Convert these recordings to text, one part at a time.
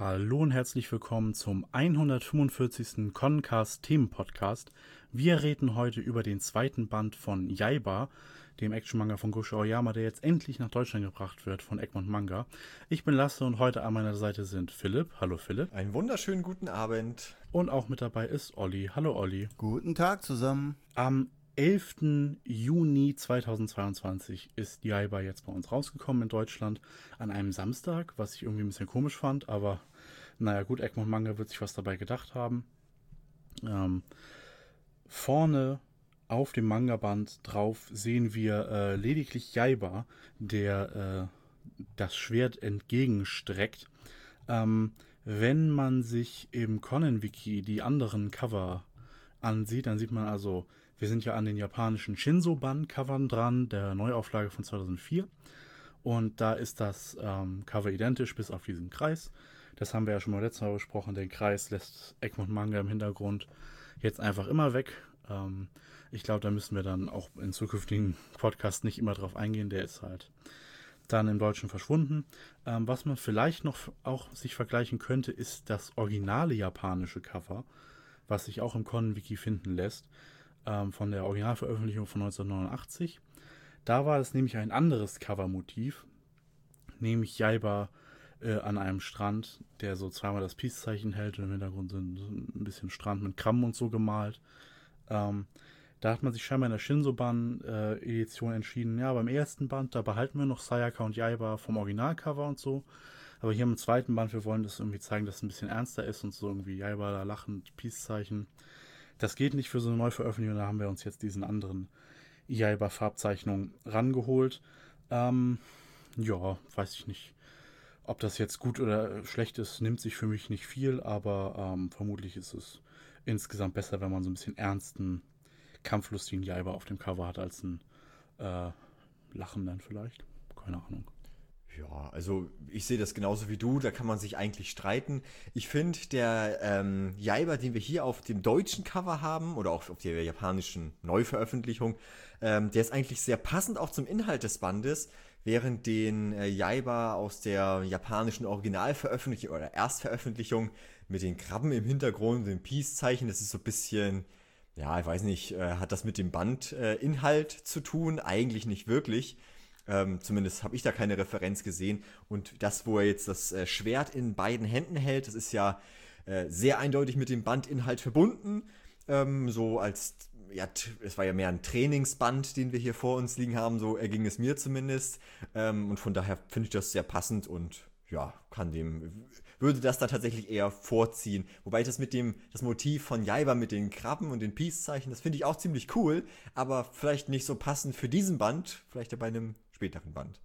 Hallo und herzlich willkommen zum 145. Concast Themen Podcast. Wir reden heute über den zweiten Band von Yaiba, dem Action-Manga von Gosho Aoyama, der jetzt endlich nach Deutschland gebracht wird von Egmont Manga. Ich bin Lasse und heute an meiner Seite sind Philipp. Hallo Philipp. Einen wunderschönen guten Abend. Und auch mit dabei ist Olli. Hallo Olli. Guten Tag zusammen. Am 11. Juni 2022 ist Jaiba jetzt bei uns rausgekommen in Deutschland an einem Samstag, was ich irgendwie ein bisschen komisch fand, aber naja gut, Egmont Manga wird sich was dabei gedacht haben. Ähm, vorne auf dem Manga-Band drauf sehen wir äh, lediglich Jaiba, der äh, das Schwert entgegenstreckt. Ähm, wenn man sich im Conan-Wiki die anderen Cover ansieht, dann sieht man also, wir sind ja an den japanischen Shinso-Band-Covern dran, der Neuauflage von 2004. Und da ist das ähm, Cover identisch, bis auf diesen Kreis. Das haben wir ja schon mal letztes Mal besprochen. Den Kreis lässt Egmont Manga im Hintergrund jetzt einfach immer weg. Ähm, ich glaube, da müssen wir dann auch in zukünftigen Podcasts nicht immer drauf eingehen. Der ist halt dann im Deutschen verschwunden. Ähm, was man vielleicht noch auch sich vergleichen könnte, ist das originale japanische Cover, was sich auch im Conan-Wiki finden lässt, ähm, von der Originalveröffentlichung von 1989. Da war es nämlich ein anderes Covermotiv, nämlich Jaiba äh, an einem Strand, der so zweimal das Peace-Zeichen hält und im Hintergrund sind ein bisschen Strand mit Krabben und so gemalt. Ähm, da hat man sich scheinbar in der Shinsoban-Edition äh, entschieden, ja, beim ersten Band, da behalten wir noch Sayaka und Yaiba vom Originalcover und so. Aber hier im zweiten Band, wir wollen das irgendwie zeigen, dass es ein bisschen ernster ist und so irgendwie Yaiba da lachend, Peace-Zeichen. Das geht nicht für so eine Neuveröffentlichung, da haben wir uns jetzt diesen anderen Yaiba-Farbzeichnung rangeholt. Ähm, ja, weiß ich nicht. Ob das jetzt gut oder schlecht ist, nimmt sich für mich nicht viel, aber ähm, vermutlich ist es insgesamt besser, wenn man so ein bisschen ernsten, kampflustigen Jaiba auf dem Cover hat, als ein äh, lachenden vielleicht. Keine Ahnung. Ja, also ich sehe das genauso wie du, da kann man sich eigentlich streiten. Ich finde, der ähm, Jaiba, den wir hier auf dem deutschen Cover haben, oder auch auf der japanischen Neuveröffentlichung, ähm, der ist eigentlich sehr passend auch zum Inhalt des Bandes, während den äh, Jaiba aus der japanischen Originalveröffentlichung oder Erstveröffentlichung mit den Krabben im Hintergrund, dem Peace-Zeichen, das ist so ein bisschen, ja, ich weiß nicht, äh, hat das mit dem Bandinhalt äh, zu tun? Eigentlich nicht wirklich. Ähm, zumindest habe ich da keine Referenz gesehen. Und das, wo er jetzt das äh, Schwert in beiden Händen hält, das ist ja äh, sehr eindeutig mit dem Bandinhalt verbunden. Ähm, so als, ja, es war ja mehr ein Trainingsband, den wir hier vor uns liegen haben, so erging es mir zumindest. Ähm, und von daher finde ich das sehr passend und ja, kann dem, würde das da tatsächlich eher vorziehen. Wobei ich das mit dem, das Motiv von Jaiba mit den Krabben und den Peace-Zeichen, das finde ich auch ziemlich cool, aber vielleicht nicht so passend für diesen Band, vielleicht ja bei einem späteren Band.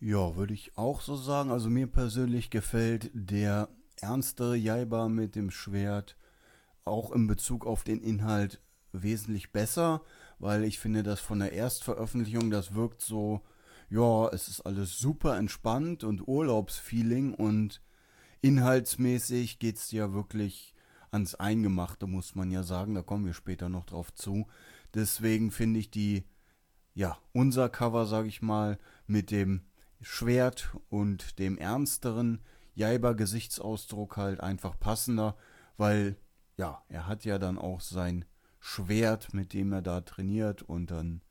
Ja, würde ich auch so sagen. Also mir persönlich gefällt der ernstere Jaiba mit dem Schwert auch in Bezug auf den Inhalt wesentlich besser, weil ich finde, dass von der Erstveröffentlichung, das wirkt so, ja, es ist alles super entspannt und Urlaubsfeeling und inhaltsmäßig geht es ja wirklich ans Eingemachte, muss man ja sagen. Da kommen wir später noch drauf zu. Deswegen finde ich die ja, unser Cover, sag ich mal, mit dem Schwert und dem ernsteren Jaiba-Gesichtsausdruck halt einfach passender, weil, ja, er hat ja dann auch sein Schwert, mit dem er da trainiert und dann,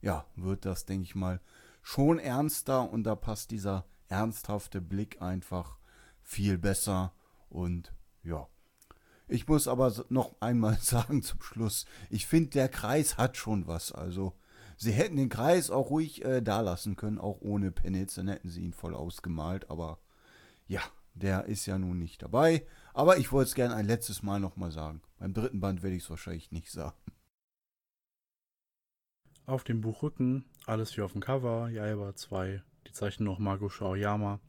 ja, wird das, denke ich mal, schon ernster und da passt dieser ernsthafte Blick einfach viel besser und ja. Ich muss aber noch einmal sagen zum Schluss, ich finde, der Kreis hat schon was. Also Sie hätten den Kreis auch ruhig äh, da lassen können, auch ohne Penitz, dann hätten sie ihn voll ausgemalt, aber ja, der ist ja nun nicht dabei. Aber ich wollte es gerne ein letztes Mal nochmal sagen. Beim dritten Band werde ich es wahrscheinlich nicht sagen. Auf dem Buchrücken, alles wie auf dem Cover, Jaiba 2, die Zeichen noch Mago Shaoyama,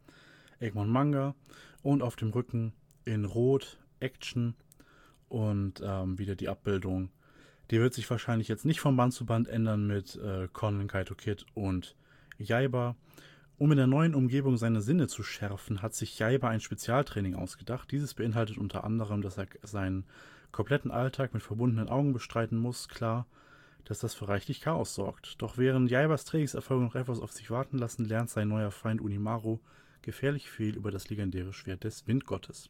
Egmont Manga und auf dem Rücken in Rot Action und ähm, wieder die Abbildung die wird sich wahrscheinlich jetzt nicht von Band zu Band ändern mit äh, Conan, Kaito Kid und Jaiba. Um in der neuen Umgebung seine Sinne zu schärfen, hat sich Jaiba ein Spezialtraining ausgedacht. Dieses beinhaltet unter anderem, dass er seinen kompletten Alltag mit verbundenen Augen bestreiten muss, klar, dass das für reichlich Chaos sorgt. Doch während Jaibas Trainingserfolge noch etwas auf sich warten lassen, lernt sein neuer Feind Unimaru gefährlich viel über das legendäre Schwert des Windgottes.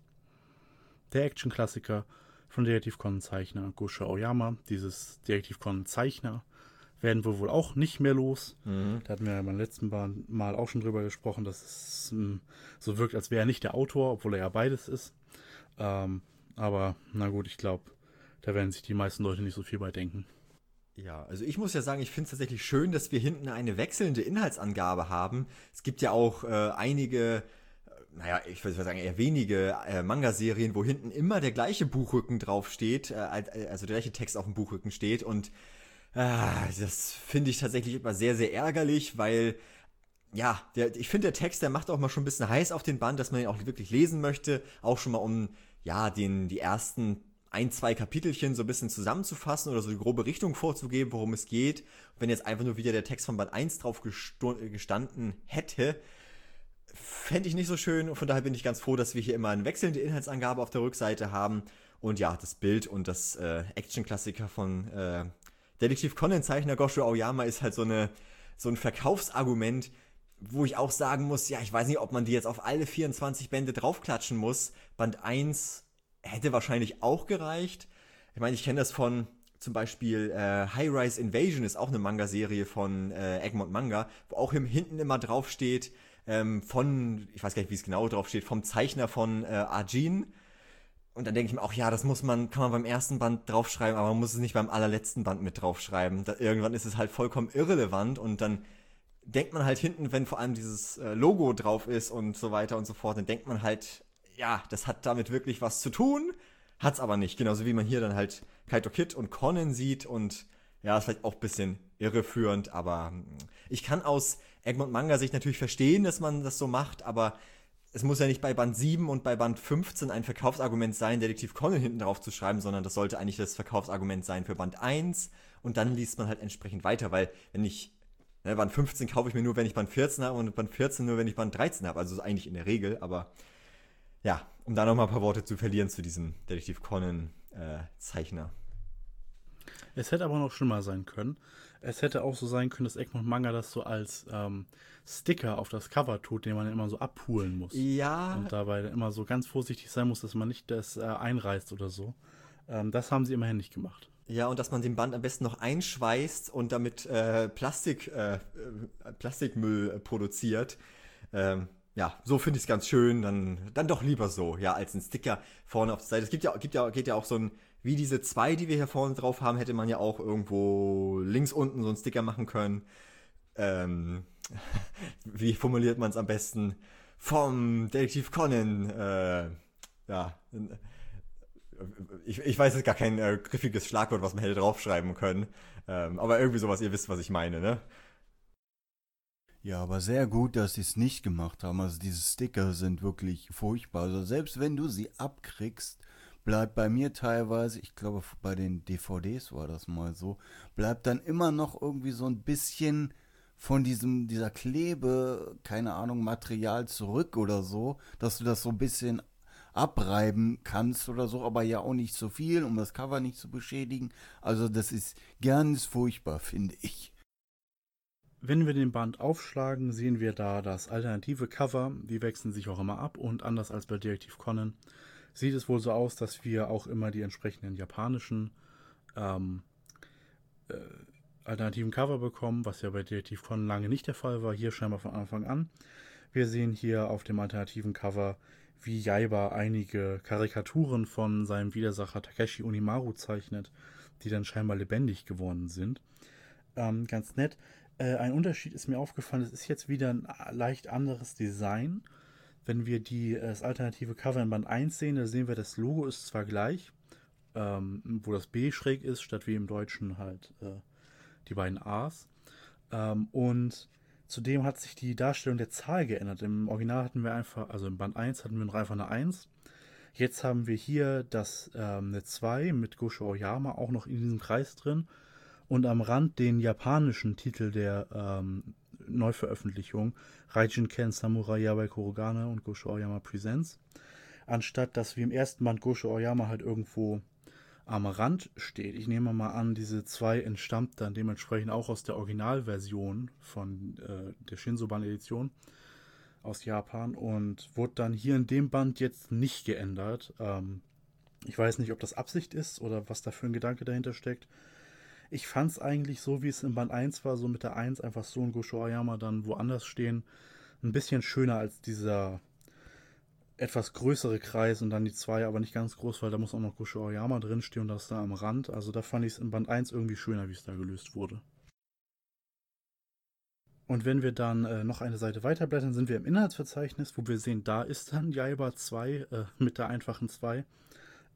Der Action-Klassiker von Detektiv Conan-Zeichner Gosho Aoyama, dieses Detektiv Conan-Zeichner, werden wir wohl auch nicht mehr los. Mhm. Da hatten wir ja beim letzten Mal auch schon drüber gesprochen, dass es ähm, so wirkt, als wäre er nicht der Autor, obwohl er ja beides ist. Ähm, aber na gut, ich glaube, da werden sich die meisten Leute nicht so viel bei denken. Ja, also ich muss ja sagen, ich finde es tatsächlich schön, dass wir hinten eine wechselnde Inhaltsangabe haben. Es gibt ja auch äh, einige, äh, naja, ich würde sagen eher wenige äh, Manga-Serien, wo hinten immer der gleiche Buchrücken draufsteht, äh, also der gleiche Text auf dem Buchrücken steht und Ah, das finde ich tatsächlich immer sehr, sehr ärgerlich, weil ja, der, ich finde, der Text, der macht auch mal schon ein bisschen heiß auf den Band, dass man ihn auch wirklich lesen möchte. Auch schon mal um, ja, den, die ersten ein, zwei Kapitelchen so ein bisschen zusammenzufassen oder so die grobe Richtung vorzugeben, worum es geht. Wenn jetzt einfach nur wieder der Text von Band 1 drauf gestanden hätte, fände ich nicht so schön. Und von daher bin ich ganz froh, dass wir hier immer eine wechselnde Inhaltsangabe auf der Rückseite haben. Und ja, das Bild und das äh, Action-Klassiker von äh, Detektiv Conan-Zeichner Gosho Aoyama ist halt so, eine, so ein Verkaufsargument, wo ich auch sagen muss, ja, ich weiß nicht, ob man die jetzt auf alle 24 Bände draufklatschen muss. Band 1 hätte wahrscheinlich auch gereicht. Ich meine, ich kenne das von zum Beispiel äh, High Rise Invasion ist auch eine Manga-Serie von äh, Egmont Manga, wo auch im, hinten immer draufsteht, ähm, von, ich weiß gar nicht, wie es genau draufsteht, vom Zeichner von äh, Arjin und dann denke ich mir auch, ja, das muss man, kann man beim ersten Band draufschreiben, aber man muss es nicht beim allerletzten Band mit draufschreiben. Da, irgendwann ist es halt vollkommen irrelevant und dann denkt man halt hinten, wenn vor allem dieses äh, Logo drauf ist und so weiter und so fort, dann denkt man halt, ja, das hat damit wirklich was zu tun, hat's aber nicht. Genauso wie man hier dann halt Kaito Kid und Conan sieht und ja, ist vielleicht auch ein bisschen irreführend, aber hm, ich kann aus Egmont Manga Sicht natürlich verstehen, dass man das so macht, aber es muss ja nicht bei Band 7 und bei Band 15 ein Verkaufsargument sein, Detektiv Conan hinten drauf zu schreiben, sondern das sollte eigentlich das Verkaufsargument sein für Band 1 und dann liest man halt entsprechend weiter, weil wenn ich, ne, Band 15 kaufe ich mir nur, wenn ich Band 14 habe und Band 14 nur, wenn ich Band 13 habe, also eigentlich in der Regel, aber ja, um da nochmal ein paar Worte zu verlieren zu diesem Detektiv Conan äh, Zeichner. Es hätte aber noch schlimmer sein können. Es hätte auch so sein können, dass Egmont Manga das so als ähm, Sticker auf das Cover tut, den man immer so abpulen muss. Ja. Und dabei immer so ganz vorsichtig sein muss, dass man nicht das äh, einreißt oder so. Ähm, das haben sie immerhin nicht gemacht. Ja, und dass man den Band am besten noch einschweißt und damit äh, Plastik, äh, äh Plastikmüll produziert. Ähm, ja, so finde ich es ganz schön. Dann, dann doch lieber so, ja, als ein Sticker vorne auf der Seite. Es gibt ja, gibt ja, geht ja auch so ein wie diese zwei, die wir hier vorne drauf haben, hätte man ja auch irgendwo links unten so einen Sticker machen können. Ähm, wie formuliert man es am besten? Vom Detektiv Conan. Äh, ja. Ich, ich weiß jetzt gar kein äh, griffiges Schlagwort, was man hätte draufschreiben können. Ähm, aber irgendwie sowas, ihr wisst, was ich meine, ne? Ja, aber sehr gut, dass sie es nicht gemacht haben. Also diese Sticker sind wirklich furchtbar. Also selbst wenn du sie abkriegst, bleibt bei mir teilweise, ich glaube bei den DVDs war das mal so, bleibt dann immer noch irgendwie so ein bisschen von diesem, dieser Klebe, keine Ahnung, Material zurück oder so, dass du das so ein bisschen abreiben kannst oder so, aber ja auch nicht so viel, um das Cover nicht zu beschädigen. Also das ist ganz furchtbar, finde ich. Wenn wir den Band aufschlagen, sehen wir da das alternative Cover. Die wechseln sich auch immer ab und anders als bei Detective Conan sieht es wohl so aus, dass wir auch immer die entsprechenden japanischen ähm, äh, alternativen Cover bekommen, was ja bei Detektiv Conan lange nicht der Fall war, hier scheinbar von Anfang an. Wir sehen hier auf dem alternativen Cover, wie Jaiba einige Karikaturen von seinem Widersacher Takeshi Unimaru zeichnet, die dann scheinbar lebendig geworden sind. Ähm, ganz nett. Äh, ein Unterschied ist mir aufgefallen, es ist jetzt wieder ein leicht anderes Design wenn wir die, äh, das alternative Cover in Band 1 sehen, da sehen wir, das Logo ist zwar gleich, ähm, wo das B schräg ist, statt wie im Deutschen halt äh, die beiden A's. Ähm, und zudem hat sich die Darstellung der Zahl geändert. Im Original hatten wir einfach, also im Band 1 hatten wir noch einfach eine 1. Jetzt haben wir hier das ähm, eine 2 mit Gosho Oyama auch noch in diesem Kreis drin und am Rand den japanischen Titel der ähm, Neuveröffentlichung Raijin Ken Samurai Yabai Kurogane und Gosho Aoyama Presents. Anstatt dass wie im ersten Band Gosho Aoyama halt irgendwo am Rand steht. Ich nehme mal an, diese zwei entstammt dann dementsprechend auch aus der Originalversion von äh, der Shinsoban-Edition aus Japan und wurde dann hier in dem Band jetzt nicht geändert. Ähm, ich weiß nicht, ob das Absicht ist oder was da für ein Gedanke dahinter steckt. Ich fand es eigentlich so, wie es in Band 1 war, so mit der 1 einfach so ein Gosho Ayama dann woanders stehen, ein bisschen schöner als dieser etwas größere Kreis und dann die 2, aber nicht ganz groß, weil da muss auch noch Gosho Ayama drinstehen und das da am Rand. Also da fand ich es in Band 1 irgendwie schöner, wie es da gelöst wurde. Und wenn wir dann äh, noch eine Seite weiterblättern, sind wir im Inhaltsverzeichnis, wo wir sehen, da ist dann Jaiba 2 äh, mit der einfachen 2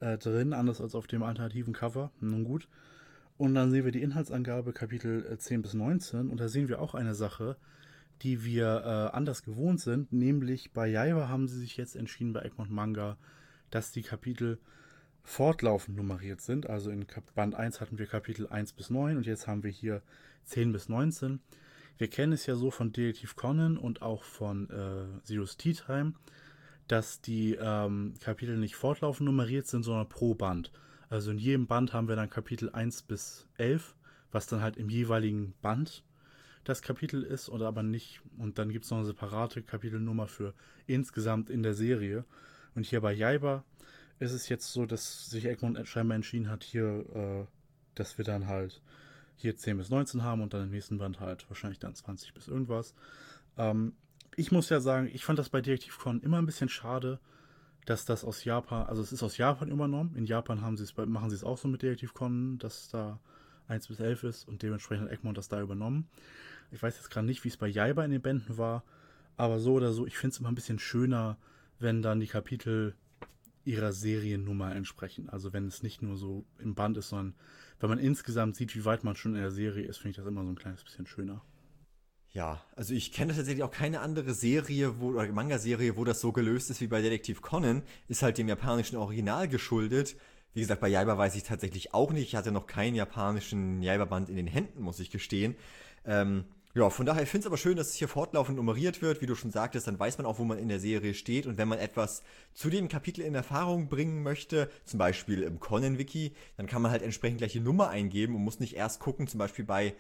äh, drin, anders als auf dem alternativen Cover. Nun gut. Und dann sehen wir die Inhaltsangabe Kapitel 10 äh, bis 19 und da sehen wir auch eine Sache, die wir äh, anders gewohnt sind, nämlich bei Jaiba haben sie sich jetzt entschieden bei Egmont Manga, dass die Kapitel fortlaufend nummeriert sind. Also in Band 1 hatten wir Kapitel 1 bis 9 und jetzt haben wir hier 10 bis 19. Wir kennen es ja so von Detektiv Conan und auch von äh, Zero's Tea Time, dass die ähm, Kapitel nicht fortlaufend nummeriert sind, sondern pro Band. Also in jedem Band haben wir dann Kapitel 1 bis 11, was dann halt im jeweiligen Band das Kapitel ist oder aber nicht. Und dann gibt es noch eine separate Kapitelnummer für insgesamt in der Serie. Und hier bei Jaiba ist es jetzt so, dass sich Egmont scheinbar entschieden hat, hier, äh, dass wir dann halt hier 10 bis 19 haben und dann im nächsten Band halt wahrscheinlich dann 20 bis irgendwas. Ähm, ich muss ja sagen, ich fand das bei Detective Con immer ein bisschen schade, dass das aus Japan, also es ist aus Japan übernommen. In Japan haben sie es, machen sie es auch so mit Detective Con, dass da 1 bis 11 ist und dementsprechend hat Egmont das da übernommen. Ich weiß jetzt gerade nicht, wie es bei Jaiba in den Bänden war, aber so oder so, ich finde es immer ein bisschen schöner, wenn dann die Kapitel ihrer Seriennummer entsprechen. Also wenn es nicht nur so im Band ist, sondern wenn man insgesamt sieht, wie weit man schon in der Serie ist, finde ich das immer so ein kleines bisschen schöner. Ja, also ich kenne tatsächlich auch keine andere Serie wo, oder Manga-Serie, wo das so gelöst ist wie bei Detektiv Conan. Ist halt dem japanischen Original geschuldet. Wie gesagt, bei Jaiba weiß ich tatsächlich auch nicht. Ich hatte noch keinen japanischen Jaiba-Band in den Händen, muss ich gestehen. Ähm, ja, von daher finde ich es aber schön, dass es hier fortlaufend nummeriert wird. Wie du schon sagtest, dann weiß man auch, wo man in der Serie steht. Und wenn man etwas zu dem Kapitel in Erfahrung bringen möchte, zum Beispiel im Conan-Wiki, dann kann man halt entsprechend gleich die Nummer eingeben und muss nicht erst gucken, zum Beispiel bei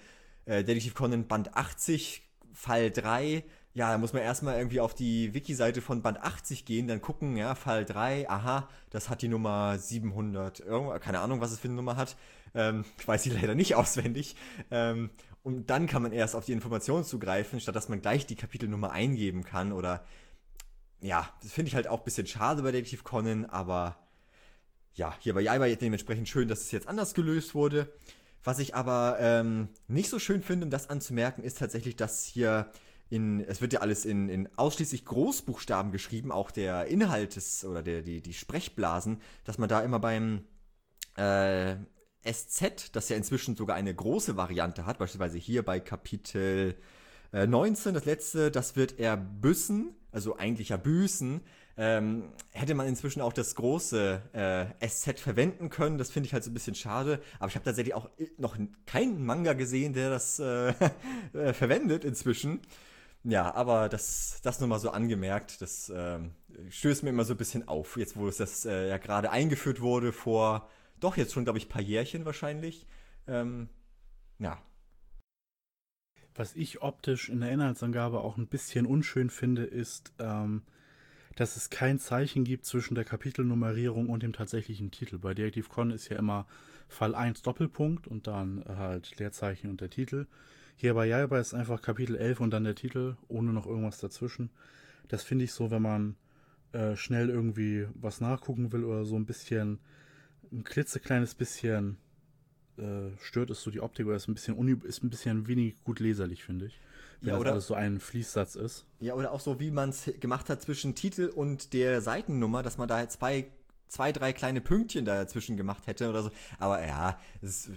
äh, Detektiv Conan Band 80, Fall 3. Ja, da muss man erstmal irgendwie auf die Wiki-Seite von Band 80 gehen, dann gucken, ja, Fall 3, aha, das hat die Nummer 700, irgendwo, keine Ahnung, was es für eine Nummer hat. Ähm, ich weiß sie leider nicht auswendig. Ähm, und dann kann man erst auf die Informationen zugreifen, statt dass man gleich die Kapitelnummer eingeben kann. Oder ja, das finde ich halt auch ein bisschen schade bei Detektiv Conan, aber ja, hier bei Jaiba dementsprechend schön, dass es jetzt anders gelöst wurde. Was ich aber ähm, nicht so schön finde, um das anzumerken, ist tatsächlich, dass hier in, es wird ja alles in, in ausschließlich Großbuchstaben geschrieben, auch der Inhalt des, oder der, die, die Sprechblasen, dass man da immer beim äh, SZ, das ja inzwischen sogar eine große Variante hat, beispielsweise hier bei Kapitel äh, 19, das letzte, das wird er büssen, also eigentlich ja büßen, ähm, hätte man inzwischen auch das große äh, SZ verwenden können. Das finde ich halt so ein bisschen schade. Aber ich habe tatsächlich auch noch keinen Manga gesehen, der das äh, äh, verwendet inzwischen. Ja, aber das, das nur mal so angemerkt, das äh, stößt mir immer so ein bisschen auf, jetzt wo es das äh, ja gerade eingeführt wurde vor doch jetzt schon, glaube ich, paar Jährchen wahrscheinlich. Ähm, ja. Was ich optisch in der Inhaltsangabe auch ein bisschen unschön finde, ist, ähm, dass es kein Zeichen gibt zwischen der Kapitelnummerierung und dem tatsächlichen Titel. Bei Detektiv Con ist ja immer Fall 1 Doppelpunkt und dann halt Leerzeichen und der Titel. Hier bei Jaiba ist einfach Kapitel 11 und dann der Titel, ohne noch irgendwas dazwischen. Das finde ich so, wenn man äh, schnell irgendwie was nachgucken will oder so ein bisschen ein klitzekleines bisschen äh, stört es so die Optik oder ist ein bisschen ist ein bisschen wenig gut leserlich, finde ich. Wenn ja, oder das so ein Fließsatz ist. Ja, oder auch so, wie man es gemacht hat zwischen Titel und der Seitennummer, dass man da zwei, zwei, drei kleine Pünktchen dazwischen gemacht hätte oder so. Aber ja, ist,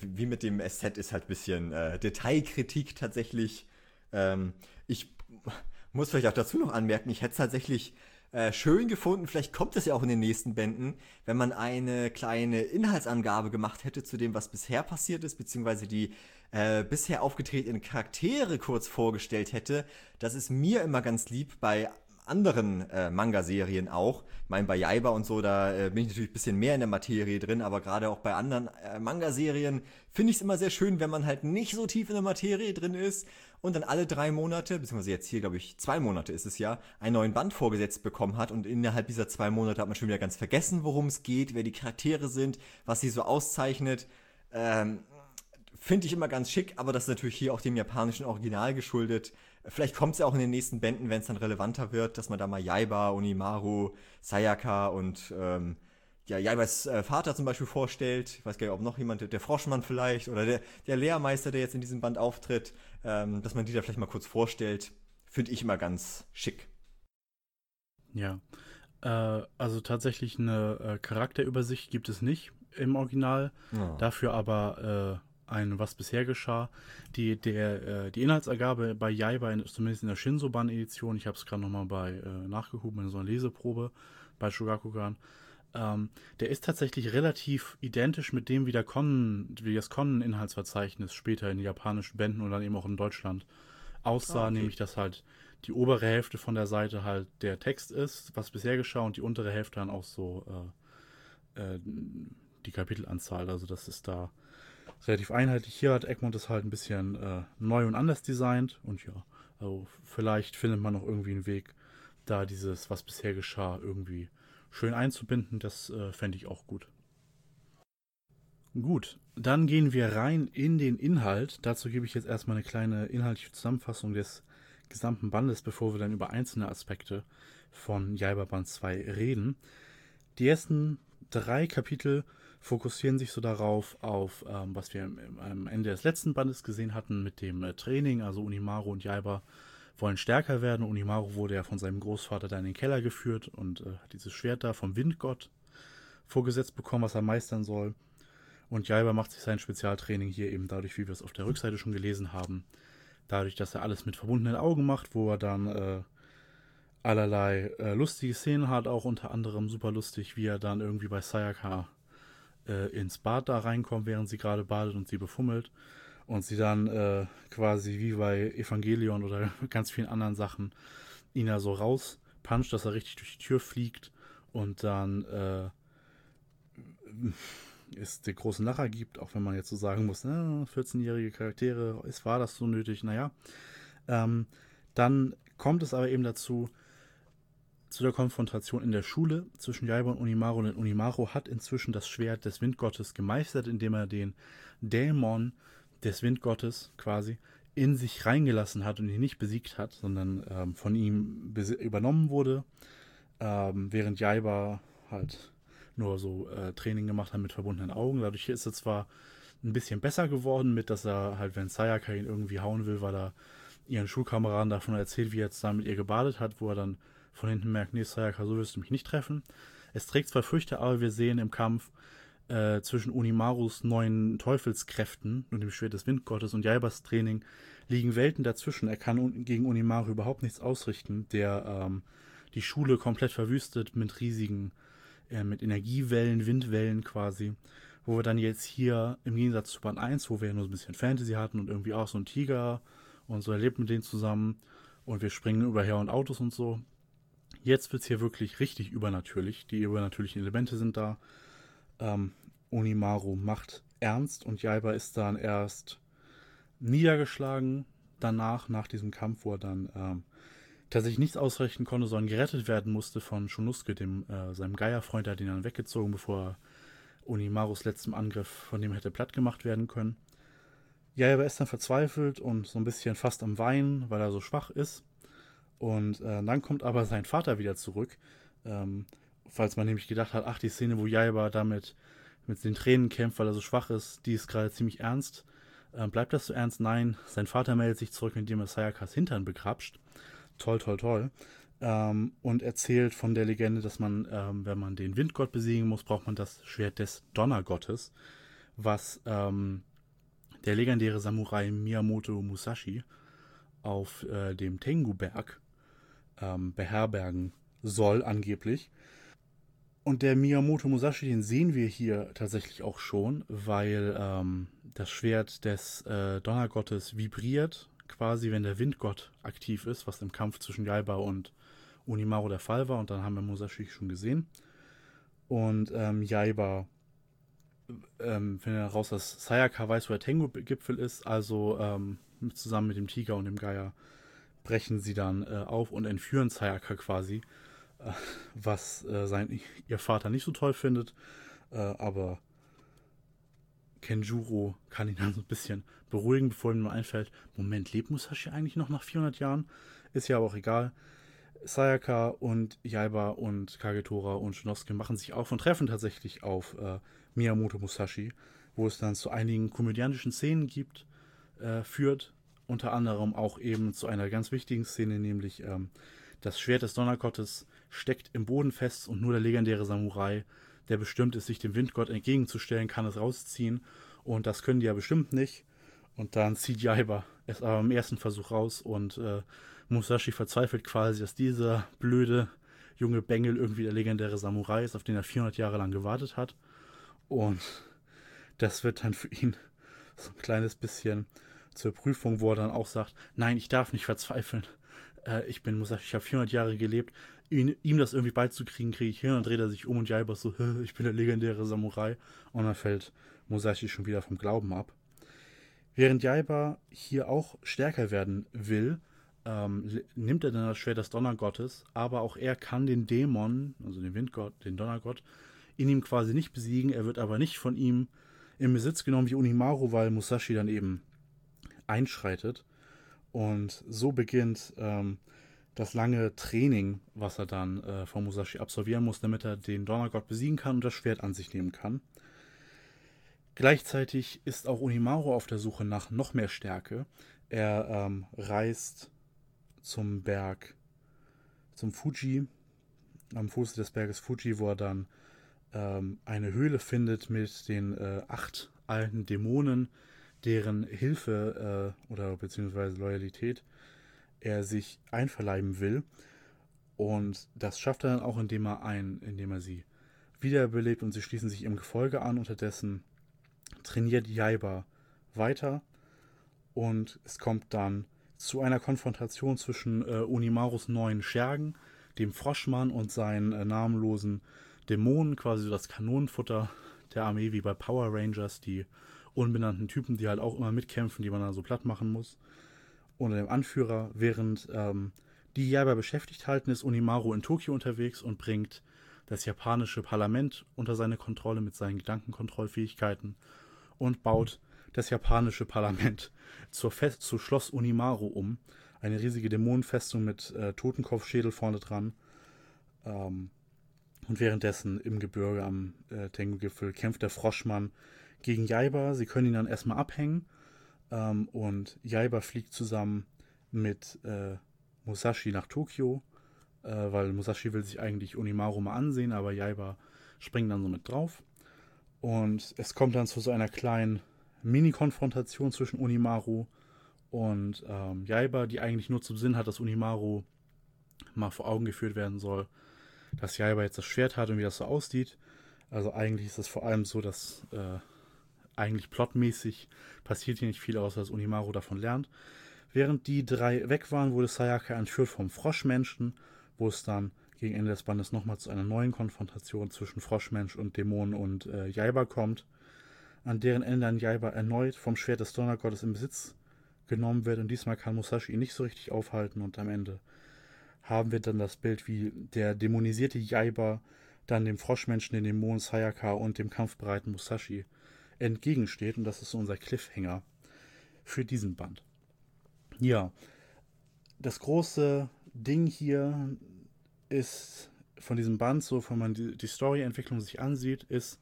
wie mit dem SZ ist halt ein bisschen äh, Detailkritik tatsächlich. Ähm, ich Muss vielleicht auch dazu noch anmerken, ich hätte es tatsächlich äh, schön gefunden, vielleicht kommt es ja auch in den nächsten Bänden, wenn man eine kleine Inhaltsangabe gemacht hätte zu dem, was bisher passiert ist, beziehungsweise die äh, bisher aufgetretenen Charaktere kurz vorgestellt hätte. Das ist mir immer ganz lieb bei anderen äh, Manga-Serien auch. Ich meine, bei Jaiba und so, da äh, bin ich natürlich ein bisschen mehr in der Materie drin, aber gerade auch bei anderen äh, Manga-Serien finde ich es immer sehr schön, wenn man halt nicht so tief in der Materie drin ist und dann alle drei Monate, beziehungsweise jetzt hier, glaube ich, zwei Monate ist es ja, einen neuen Band vorgesetzt bekommen hat und innerhalb dieser zwei Monate hat man schon wieder ganz vergessen, worum es geht, wer die Charaktere sind, was sie so auszeichnet. Ähm, Finde ich immer ganz schick, aber das ist natürlich hier auch dem japanischen Original geschuldet. Vielleicht kommt es ja auch in den nächsten Bänden, wenn es dann relevanter wird, dass man da mal Yaiba, Onimaru, Sayaka und ähm, ja, Jaibas äh, Vater zum Beispiel vorstellt. Ich weiß gar nicht, ob noch jemand, der Froschmann vielleicht oder der, der Lehrmeister, der jetzt in diesem Band auftritt, ähm, dass man die da vielleicht mal kurz vorstellt, finde ich immer ganz schick. Ja, äh, also tatsächlich eine äh, Charakterübersicht gibt es nicht im Original. Oh. Dafür aber äh, ein Was bisher geschah. Die, der, äh, die Inhaltsangabe bei Jaiba, zumindest in der Shinsoban-Edition, ich habe es gerade nochmal bei äh, nachgehoben in so einer Leseprobe bei Shogakukan, ähm, der ist tatsächlich relativ identisch mit dem, wie, der Con, wie das Con-Inhaltsverzeichnis später in japanischen Bänden und dann eben auch in Deutschland aussah, ah, okay. nämlich dass halt die obere Hälfte von der Seite halt der Text ist, was bisher geschah, und die untere Hälfte dann auch so äh, äh, die Kapitelanzahl. Also das ist da relativ einheitlich. Hier hat Egmont es halt ein bisschen äh, neu und anders designt. Und ja, also vielleicht findet man noch irgendwie einen Weg, da dieses, was bisher geschah, irgendwie schön einzubinden. Das äh, fände ich auch gut. Gut, dann gehen wir rein in den Inhalt. Dazu gebe ich jetzt erstmal eine kleine inhaltliche Zusammenfassung des gesamten Bandes, bevor wir dann über einzelne Aspekte von Jaiba Band 2 reden. Die ersten drei Kapitel fokussieren sich so darauf, auf ähm, was wir am Ende des letzten Bandes gesehen hatten mit dem äh, Training. Also Unimaru und Jaiba wollen stärker werden. Unimaru wurde ja von seinem Großvater da in den Keller geführt und äh, hat dieses Schwert da vom Windgott vorgesetzt bekommen, was er meistern soll. Und Jaiba macht sich sein Spezialtraining hier eben dadurch, wie wir es auf der Rückseite schon gelesen haben, dadurch, dass er alles mit verbundenen Augen macht, wo er dann äh, allerlei äh, lustige Szenen hat, auch unter anderem super lustig, wie er dann irgendwie bei Sayaka äh, ins Bad da reinkommt, während sie gerade badet und sie befummelt. Und sie dann äh, quasi wie bei Evangelion oder ganz vielen anderen Sachen ihn da so rauspuncht, dass er richtig durch die Tür fliegt und dann äh, es den großen Lacher gibt, auch wenn man jetzt so sagen muss, ne, 14-jährige Charaktere, ist, war das so nötig? Naja. Ähm, dann kommt es aber eben dazu, zu der Konfrontation in der Schule zwischen Jaiba und Unimaru. Denn Unimaru hat inzwischen das Schwert des Windgottes gemeistert, indem er den Dämon des Windgottes quasi in sich reingelassen hat und ihn nicht besiegt hat, sondern ähm, von ihm übernommen wurde, ähm, während Jaiba halt nur so äh, Training gemacht hat mit verbundenen Augen. Dadurch ist er zwar ein bisschen besser geworden mit, dass er halt, wenn Sayaka ihn irgendwie hauen will, weil er ihren Schulkameraden davon erzählt, wie er jetzt da mit ihr gebadet hat, wo er dann von hinten merkt, nee, Sayaka, so wirst du mich nicht treffen. Es trägt zwar Früchte, aber wir sehen im Kampf äh, zwischen Unimarus neuen Teufelskräften und dem Schwert des Windgottes und Jaibas Training liegen Welten dazwischen. Er kann gegen Unimaru überhaupt nichts ausrichten, der ähm, die Schule komplett verwüstet mit riesigen, äh, mit Energiewellen, Windwellen quasi. Wo wir dann jetzt hier im Gegensatz zu Band 1, wo wir ja nur so ein bisschen Fantasy hatten und irgendwie auch so ein Tiger und so erlebt mit denen zusammen und wir springen überher und Autos und so, Jetzt wird es hier wirklich richtig übernatürlich. Die übernatürlichen Elemente sind da. Ähm, Onimaru macht ernst und Jaiba ist dann erst niedergeschlagen. Danach, nach diesem Kampf, wo er dann ähm, tatsächlich nichts ausrichten konnte, sondern gerettet werden musste von Shunusuke, dem, äh, seinem Geierfreund, der hat ihn dann weggezogen, bevor Onimarus letztem Angriff von dem hätte platt gemacht werden können. Jaiba ist dann verzweifelt und so ein bisschen fast am Weinen, weil er so schwach ist. Und äh, dann kommt aber sein Vater wieder zurück, ähm, falls man nämlich gedacht hat, ach, die Szene, wo Jaiba damit mit den Tränen kämpft, weil er so schwach ist, die ist gerade ziemlich ernst. Ähm, bleibt das so ernst? Nein. Sein Vater meldet sich zurück, indem er Sayakas Hintern begrapscht. Toll, toll, toll. Ähm, und erzählt von der Legende, dass man, ähm, wenn man den Windgott besiegen muss, braucht man das Schwert des Donnergottes, was ähm, der legendäre Samurai Miyamoto Musashi auf äh, dem Tengu-Berg ähm, beherbergen soll, angeblich. Und der Miyamoto Musashi, den sehen wir hier tatsächlich auch schon, weil ähm, das Schwert des äh, Donnergottes vibriert, quasi wenn der Windgott aktiv ist, was im Kampf zwischen Jaiba und Unimaru der Fall war. Und dann haben wir Musashi schon gesehen. Und ähm, Jaiba ähm, findet heraus, dass Sayaka weiß, wo der Tengu-Gipfel ist. Also ähm, zusammen mit dem Tiger und dem Geier brechen sie dann äh, auf und entführen Sayaka quasi was äh, sein, ihr Vater nicht so toll findet. Äh, aber Kenjuro kann ihn dann so ein bisschen beruhigen, bevor ihm einfällt, Moment, lebt Musashi eigentlich noch nach 400 Jahren? Ist ja aber auch egal. Sayaka und Yaiba und Kagetora und Shinosuke machen sich auf und treffen tatsächlich auf äh, Miyamoto Musashi, wo es dann zu einigen komödiantischen Szenen gibt, äh, führt unter anderem auch eben zu einer ganz wichtigen Szene, nämlich ähm, das Schwert des Donnergottes steckt im Boden fest und nur der legendäre Samurai, der bestimmt ist, sich dem Windgott entgegenzustellen, kann es rausziehen. Und das können die ja bestimmt nicht. Und dann zieht Jaiba es aber im ersten Versuch raus und äh, Musashi verzweifelt quasi, dass dieser blöde junge Bengel irgendwie der legendäre Samurai ist, auf den er 400 Jahre lang gewartet hat. Und das wird dann für ihn so ein kleines bisschen zur Prüfung, wo er dann auch sagt, nein, ich darf nicht verzweifeln. Äh, ich bin Musashi, ich habe 400 Jahre gelebt ihn, ihm das irgendwie beizukriegen, kriege ich hin. Und dreht er sich um und Jaiba so, ich bin der legendäre Samurai. Und dann fällt Musashi schon wieder vom Glauben ab. Während Jaiba hier auch stärker werden will, ähm, nimmt er dann das Schwert des Donnergottes, aber auch er kann den Dämon, also den Windgott, den Donnergott, in ihm quasi nicht besiegen. Er wird aber nicht von ihm in Besitz genommen wie Unimaru, weil Musashi dann eben einschreitet. Und so beginnt ähm, das lange Training, was er dann äh, von Musashi absolvieren muss, damit er den Donnergott besiegen kann und das Schwert an sich nehmen kann. Gleichzeitig ist auch Unimaru auf der Suche nach noch mehr Stärke. Er ähm, reist zum Berg, zum Fuji, am Fuße des Berges Fuji, wo er dann ähm, eine Höhle findet mit den äh, acht alten Dämonen, deren Hilfe äh, oder beziehungsweise Loyalität er sich einverleiben will. Und das schafft er dann auch, indem er, ein, indem er sie wiederbelebt und sie schließen sich im Gefolge an. Unterdessen trainiert Jaiba weiter und es kommt dann zu einer Konfrontation zwischen äh, Unimarus neuen Schergen, dem Froschmann und seinen äh, namenlosen Dämonen, quasi das Kanonenfutter der Armee wie bei Power Rangers, die unbenannten Typen, die halt auch immer mitkämpfen, die man dann so platt machen muss unter dem Anführer, während ähm, die Jaiba beschäftigt halten, ist Unimaru in Tokio unterwegs und bringt das japanische Parlament unter seine Kontrolle mit seinen Gedankenkontrollfähigkeiten und baut das japanische Parlament zur Fest zu Schloss Unimaru um. Eine riesige Dämonenfestung mit äh, Totenkopfschädel vorne dran. Ähm, und währenddessen im Gebirge am äh, Tengu-Gipfel kämpft der Froschmann gegen Jaiba. Sie können ihn dann erstmal abhängen ähm, und Jaiba fliegt zusammen mit äh, Musashi nach Tokio, äh, weil Musashi will sich eigentlich Unimaru mal ansehen, aber Jaiba springt dann so mit drauf. Und es kommt dann zu so einer kleinen Mini-Konfrontation zwischen Unimaru und ähm, Jaiba, die eigentlich nur zum Sinn hat, dass Unimaru mal vor Augen geführt werden soll, dass Jaiba jetzt das Schwert hat und wie das so aussieht. Also eigentlich ist es vor allem so, dass äh, eigentlich plotmäßig passiert hier nicht viel, außer dass Unimaru davon lernt. Während die drei weg waren, wurde Sayaka entführt vom Froschmenschen, wo es dann gegen Ende des Bandes nochmal zu einer neuen Konfrontation zwischen Froschmensch und Dämonen und äh, Jaiba kommt, an deren Ende dann Jaiba erneut vom Schwert des Donnergottes in Besitz genommen wird und diesmal kann Musashi ihn nicht so richtig aufhalten und am Ende haben wir dann das Bild, wie der dämonisierte Jaiba dann dem Froschmenschen, den Dämonen Sayaka und dem kampfbereiten Musashi entgegensteht. Und das ist unser Cliffhanger für diesen Band. Ja, das große Ding hier ist von diesem Band, so wenn man die, die Story-Entwicklung sich ansieht, ist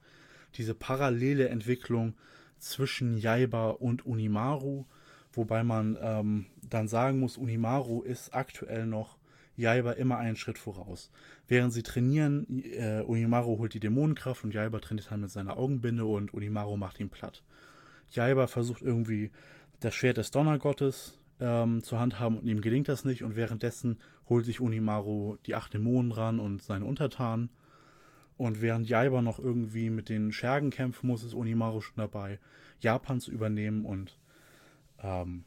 diese parallele Entwicklung zwischen Jaiba und Unimaru, wobei man ähm, dann sagen muss, Unimaru ist aktuell noch Jaiba immer einen Schritt voraus. Während sie trainieren, äh, Unimaru holt die Dämonenkraft und Jaiba trainiert dann mit seiner Augenbinde und Unimaru macht ihn platt. Jaiba versucht irgendwie das Schwert des Donnergottes ähm, zur Hand haben und ihm gelingt das nicht und währenddessen holt sich Unimaru die acht Dämonen ran und seine Untertanen. Und während Jaiba noch irgendwie mit den Schergen kämpfen muss, ist Unimaru schon dabei, Japan zu übernehmen. Und ähm,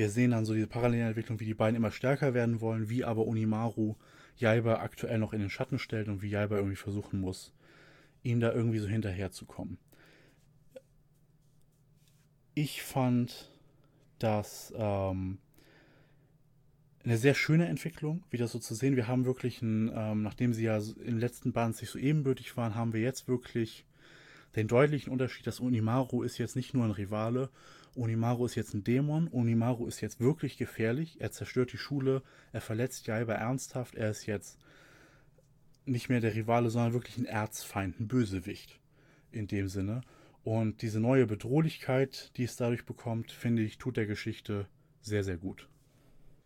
wir sehen dann so diese Parallelentwicklung, wie die beiden immer stärker werden wollen, wie aber Unimaru Jaiba aktuell noch in den Schatten stellt und wie Jaiba irgendwie versuchen muss, ihm da irgendwie so hinterherzukommen. Ich fand das ähm, eine sehr schöne Entwicklung, wie das so zu sehen. Wir haben wirklich, ein, ähm, nachdem sie ja im letzten Band sich so ebenbürtig waren, haben wir jetzt wirklich den deutlichen Unterschied, dass Unimaru ist jetzt nicht nur ein Rivale, Unimaru ist jetzt ein Dämon, Unimaru ist jetzt wirklich gefährlich, er zerstört die Schule, er verletzt Jaiba ernsthaft, er ist jetzt nicht mehr der Rivale, sondern wirklich ein Erzfeind, ein Bösewicht in dem Sinne. Und diese neue Bedrohlichkeit, die es dadurch bekommt, finde ich, tut der Geschichte sehr, sehr gut.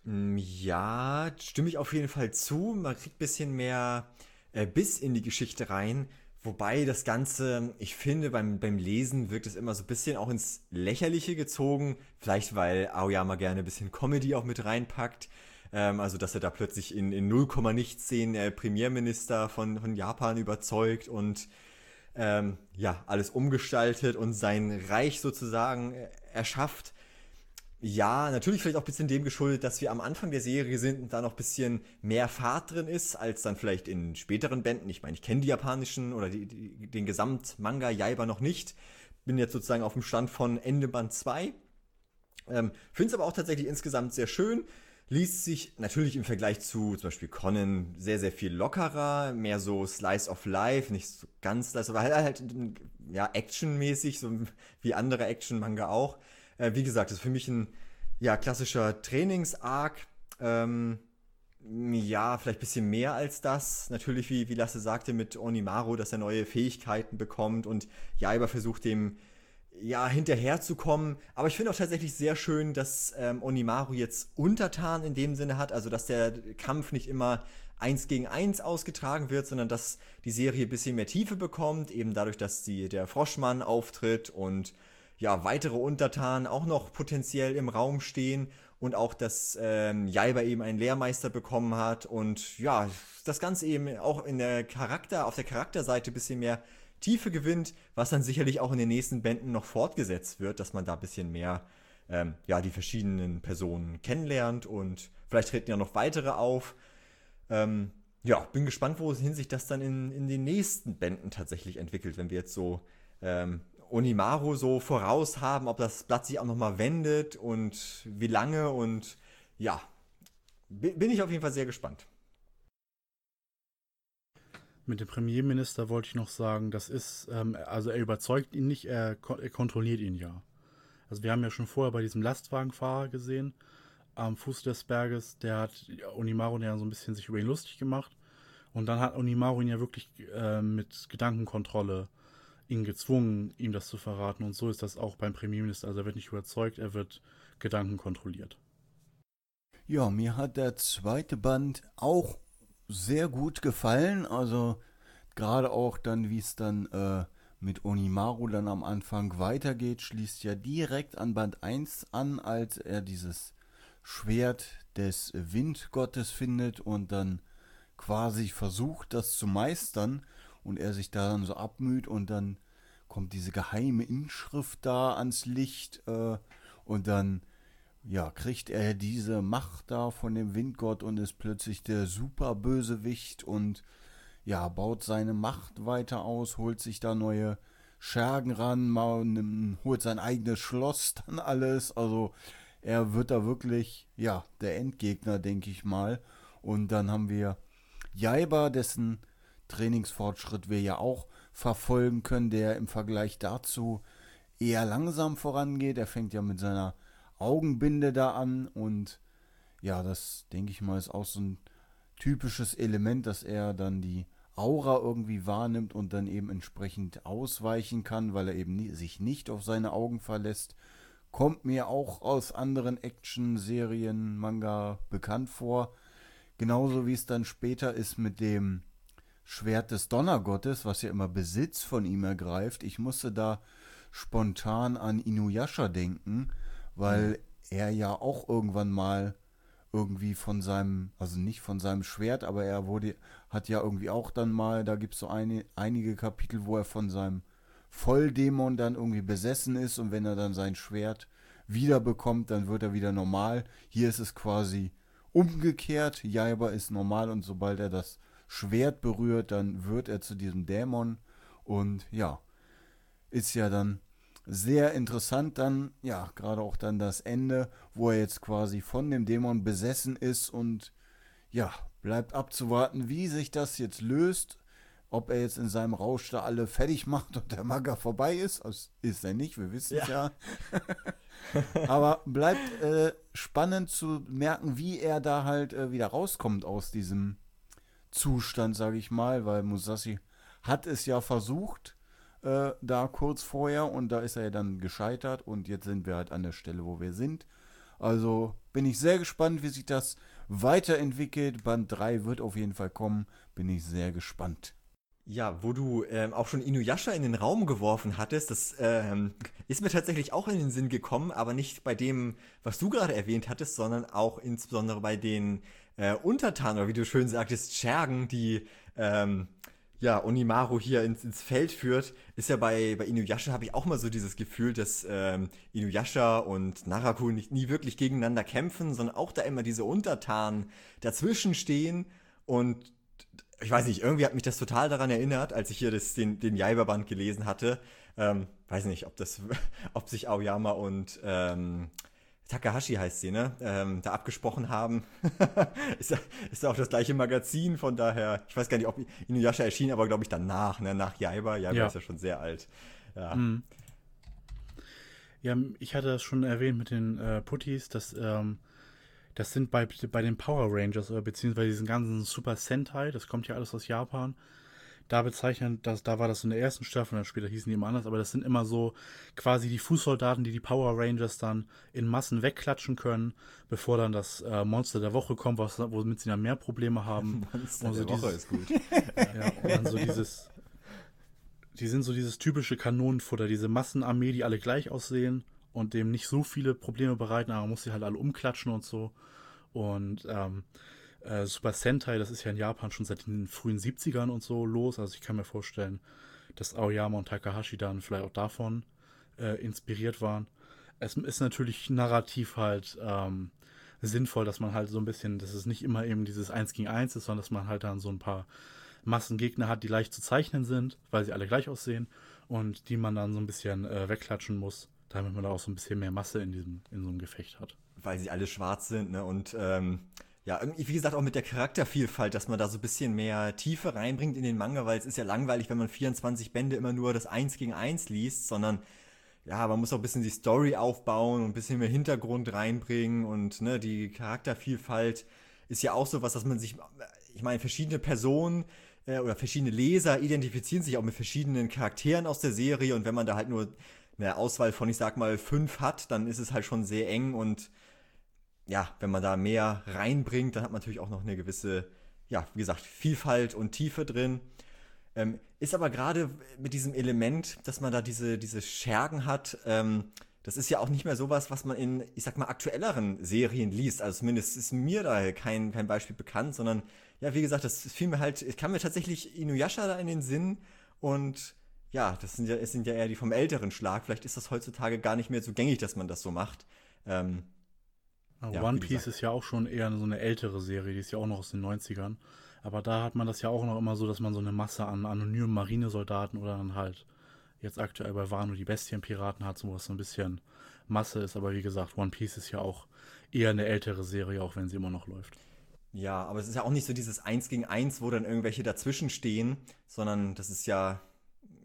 Mm, ja, stimme ich auf jeden Fall zu. Man kriegt ein bisschen mehr äh, Biss in die Geschichte rein. Wobei das Ganze, ich finde, beim, beim Lesen wirkt es immer so ein bisschen auch ins Lächerliche gezogen. Vielleicht, weil Aoyama gerne ein bisschen Comedy auch mit reinpackt. Ähm, also, dass er da plötzlich in, in 0, nichts den äh, Premierminister von, von Japan überzeugt und ähm, ja, alles umgestaltet und sein Reich sozusagen äh, erschafft. Ja, natürlich vielleicht auch ein bisschen dem geschuldet, dass wir am Anfang der Serie sind und da noch ein bisschen mehr Fahrt drin ist, als dann vielleicht in späteren Bänden. Ich meine, ich kenne die japanischen oder die, die, den Gesamtmanga Jaiba noch nicht. Bin jetzt sozusagen auf dem Stand von Ende Band 2. Ähm, Finde es aber auch tatsächlich insgesamt sehr schön. Liest sich natürlich im Vergleich zu zum Beispiel Conan sehr, sehr viel lockerer, mehr so Slice of Life, nicht so ganz Slice Life, halt, halt ja, actionmäßig, so wie andere Action-Manga auch. Äh, wie gesagt, das ist für mich ein ja, klassischer Trainings-Arc. Ähm, ja, vielleicht ein bisschen mehr als das. Natürlich, wie, wie Lasse sagte, mit Onimaru, dass er neue Fähigkeiten bekommt und Jaiba versucht dem ja, hinterherzukommen. Aber ich finde auch tatsächlich sehr schön, dass ähm, Onimaru jetzt Untertan in dem Sinne hat, also dass der Kampf nicht immer eins gegen eins ausgetragen wird, sondern dass die Serie ein bisschen mehr Tiefe bekommt, eben dadurch, dass die, der Froschmann auftritt und ja, weitere Untertanen auch noch potenziell im Raum stehen und auch, dass ähm, Jaiba eben einen Lehrmeister bekommen hat und ja, das Ganze eben auch in der Charakter, auf der Charakterseite ein bisschen mehr Tiefe gewinnt, was dann sicherlich auch in den nächsten Bänden noch fortgesetzt wird, dass man da ein bisschen mehr ähm, ja, die verschiedenen Personen kennenlernt und vielleicht treten ja noch weitere auf. Ähm, ja, bin gespannt, wohin sich das dann in, in den nächsten Bänden tatsächlich entwickelt, wenn wir jetzt so ähm, Onimaru so voraus haben, ob das Blatt sich auch nochmal wendet und wie lange und ja, bin ich auf jeden Fall sehr gespannt. Mit dem Premierminister wollte ich noch sagen, das ist, ähm, also er überzeugt ihn nicht, er, er, kontrolliert ihn ja. Also wir haben ja schon vorher bei diesem Lastwagenfahrer gesehen, am Fuß des Berges, der hat Onimaru ja so ein bisschen sich über ihn lustig gemacht. Und dann hat Onimaru ihn ja wirklich äh, mit Gedankenkontrolle ihn gezwungen, ihm das zu verraten. Und so ist das auch beim Premierminister. Also er wird nicht überzeugt, er wird Gedanken kontrolliert. Ja, mir hat der zweite Band auch sehr gut gefallen. Also gerade auch dann, wie es dann äh, mit Onimaru dann am Anfang weitergeht, schließt ja direkt an Band 1 an, als er dieses Schwert des Windgottes findet und dann quasi versucht, das zu meistern und er sich da dann so abmüht und dann kommt diese geheime Inschrift da ans Licht äh, und dann ja, kriegt er diese Macht da von dem Windgott und ist plötzlich der Superbösewicht und ja, baut seine Macht weiter aus, holt sich da neue Schergen ran, mal, holt sein eigenes Schloss, dann alles. Also er wird da wirklich, ja, der Endgegner, denke ich mal. Und dann haben wir Jaiba, dessen Trainingsfortschritt wir ja auch verfolgen können, der im Vergleich dazu eher langsam vorangeht. Er fängt ja mit seiner Augenbinde da an und ja, das denke ich mal ist auch so ein typisches Element, dass er dann die Aura irgendwie wahrnimmt und dann eben entsprechend ausweichen kann, weil er eben sich nicht auf seine Augen verlässt. Kommt mir auch aus anderen Action-Serien, Manga bekannt vor. Genauso wie es dann später ist mit dem Schwert des Donnergottes, was ja immer Besitz von ihm ergreift. Ich musste da spontan an Inuyasha denken, weil mhm. er ja auch irgendwann mal irgendwie von seinem, also nicht von seinem Schwert, aber er wurde, hat ja irgendwie auch dann mal, da gibt es so eine, einige Kapitel, wo er von seinem Volldämon dann irgendwie besessen ist und wenn er dann sein Schwert wiederbekommt, dann wird er wieder normal. Hier ist es quasi umgekehrt. Jaiba ist normal und sobald er das Schwert berührt, dann wird er zu diesem Dämon und ja, ist ja dann sehr interessant dann, ja, gerade auch dann das Ende, wo er jetzt quasi von dem Dämon besessen ist und ja, bleibt abzuwarten, wie sich das jetzt löst. Ob er jetzt in seinem Rausch da alle fertig macht und der Manga vorbei ist, das ist er nicht, wir wissen es ja. ja. Aber bleibt äh, spannend zu merken, wie er da halt äh, wieder rauskommt aus diesem Zustand, sage ich mal, weil Musashi hat es ja versucht, äh, da kurz vorher und da ist er ja dann gescheitert und jetzt sind wir halt an der Stelle, wo wir sind. Also bin ich sehr gespannt, wie sich das weiterentwickelt. Band 3 wird auf jeden Fall kommen. Bin ich sehr gespannt. Ja, wo du ähm, auch schon Inuyasha in den Raum geworfen hattest, das ähm, ist mir tatsächlich auch in den Sinn gekommen, aber nicht bei dem, was du gerade erwähnt hattest, sondern auch insbesondere bei den äh, Untertanen, oder wie du schön sagtest, Schergen, die ähm, ja, Onimaru hier ins, ins Feld führt, ist ja bei, bei Inuyasha habe ich auch mal so dieses Gefühl, dass ähm, Inuyasha und Naraku nicht, nie wirklich gegeneinander kämpfen, sondern auch da immer diese Untertanen dazwischen stehen und ich weiß nicht, irgendwie hat mich das total daran erinnert, als ich hier das, den, den Jaiba-Band gelesen hatte. Ähm, weiß nicht, ob das, ob sich Aoyama und ähm, Takahashi heißt sie, ne? Ähm, da abgesprochen haben. ist, ist auch das gleiche Magazin, von daher, ich weiß gar nicht, ob Inuyasha erschien, aber glaube ich danach, ne? Nach Jaiba. Jaiba ja. ist ja schon sehr alt. Ja. Mhm. Ja, ich hatte das schon erwähnt mit den äh, Puttis, dass ähm, das sind bei, bei den Power Rangers, oder beziehungsweise diesen ganzen Super Sentai, das kommt ja alles aus Japan da bezeichnen, dass, da war das in der ersten Staffel, dann später hießen die immer anders, aber das sind immer so quasi die Fußsoldaten, die die Power Rangers dann in Massen wegklatschen können, bevor dann das äh, Monster der Woche kommt, was, womit sie dann mehr Probleme haben. Monster und so der Woche ist gut. ja, und dann so dieses, die sind so dieses typische Kanonenfutter, diese Massenarmee, die alle gleich aussehen und dem nicht so viele Probleme bereiten, aber man muss sie halt alle umklatschen und so. Und ähm, äh, Super Sentai, das ist ja in Japan schon seit den frühen 70ern und so los. Also ich kann mir vorstellen, dass Aoyama und Takahashi dann vielleicht auch davon äh, inspiriert waren. Es ist natürlich narrativ halt ähm, sinnvoll, dass man halt so ein bisschen, dass es nicht immer eben dieses Eins gegen Eins ist, sondern dass man halt dann so ein paar Massengegner hat, die leicht zu zeichnen sind, weil sie alle gleich aussehen und die man dann so ein bisschen äh, wegklatschen muss, damit man da auch so ein bisschen mehr Masse in diesem, in so einem Gefecht hat. Weil sie alle schwarz sind, ne? Und ähm, ja, wie gesagt, auch mit der Charaktervielfalt, dass man da so ein bisschen mehr Tiefe reinbringt in den Manga, weil es ist ja langweilig, wenn man 24 Bände immer nur das Eins gegen Eins liest, sondern ja, man muss auch ein bisschen die Story aufbauen und ein bisschen mehr Hintergrund reinbringen und ne, die Charaktervielfalt ist ja auch so was, dass man sich, ich meine, verschiedene Personen äh, oder verschiedene Leser identifizieren sich auch mit verschiedenen Charakteren aus der Serie und wenn man da halt nur eine Auswahl von, ich sag mal, fünf hat, dann ist es halt schon sehr eng und ja, wenn man da mehr reinbringt, dann hat man natürlich auch noch eine gewisse, ja, wie gesagt, Vielfalt und Tiefe drin. Ähm, ist aber gerade mit diesem Element, dass man da diese, diese Schergen hat, ähm, das ist ja auch nicht mehr sowas, was man in, ich sag mal, aktuelleren Serien liest. Also zumindest ist mir da kein, kein Beispiel bekannt, sondern ja, wie gesagt, das fiel mir halt, es kam mir tatsächlich Inuyasha da in den Sinn und ja, das sind ja, es sind ja eher die vom älteren Schlag. Vielleicht ist das heutzutage gar nicht mehr so gängig, dass man das so macht. Ähm, ja, One Piece ist ja auch schon eher so eine ältere Serie, die ist ja auch noch aus den 90ern. Aber da hat man das ja auch noch immer so, dass man so eine Masse an anonymen Marinesoldaten oder dann halt jetzt aktuell bei Wano die Bestienpiraten hat, so was so ein bisschen Masse ist. Aber wie gesagt, One Piece ist ja auch eher eine ältere Serie, auch wenn sie immer noch läuft. Ja, aber es ist ja auch nicht so dieses Eins gegen Eins, wo dann irgendwelche dazwischen stehen, sondern das ist ja,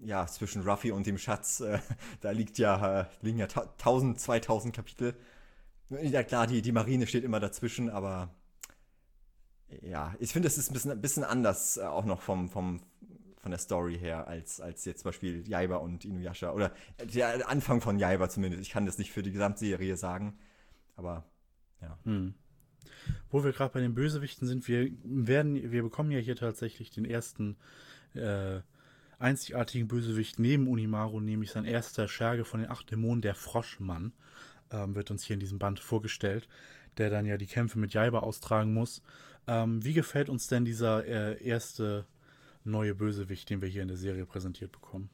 ja, zwischen Ruffy und dem Schatz, äh, da liegt ja, äh, liegen ja 1000, 2000 Kapitel. Ja klar, die, die Marine steht immer dazwischen, aber ja, ich finde, es ist ein bisschen, ein bisschen anders äh, auch noch vom, vom, von der Story her, als, als jetzt zum Beispiel Jaiba und Inuyasha. Oder der Anfang von Jaiba zumindest. Ich kann das nicht für die Gesamtserie sagen, aber ja. Hm. Wo wir gerade bei den Bösewichten sind, wir werden, wir bekommen ja hier tatsächlich den ersten äh, einzigartigen Bösewicht neben Unimaru, nämlich sein erster Scherge von den acht Dämonen, der Froschmann ähm, wird uns hier in diesem Band vorgestellt. der dann ja die Kämpfe mit Jaiba austragen muss. Ähm, wie gefällt uns denn dieser äh, erste neue Bösewicht, den wir hier in der Serie präsentiert bekommen?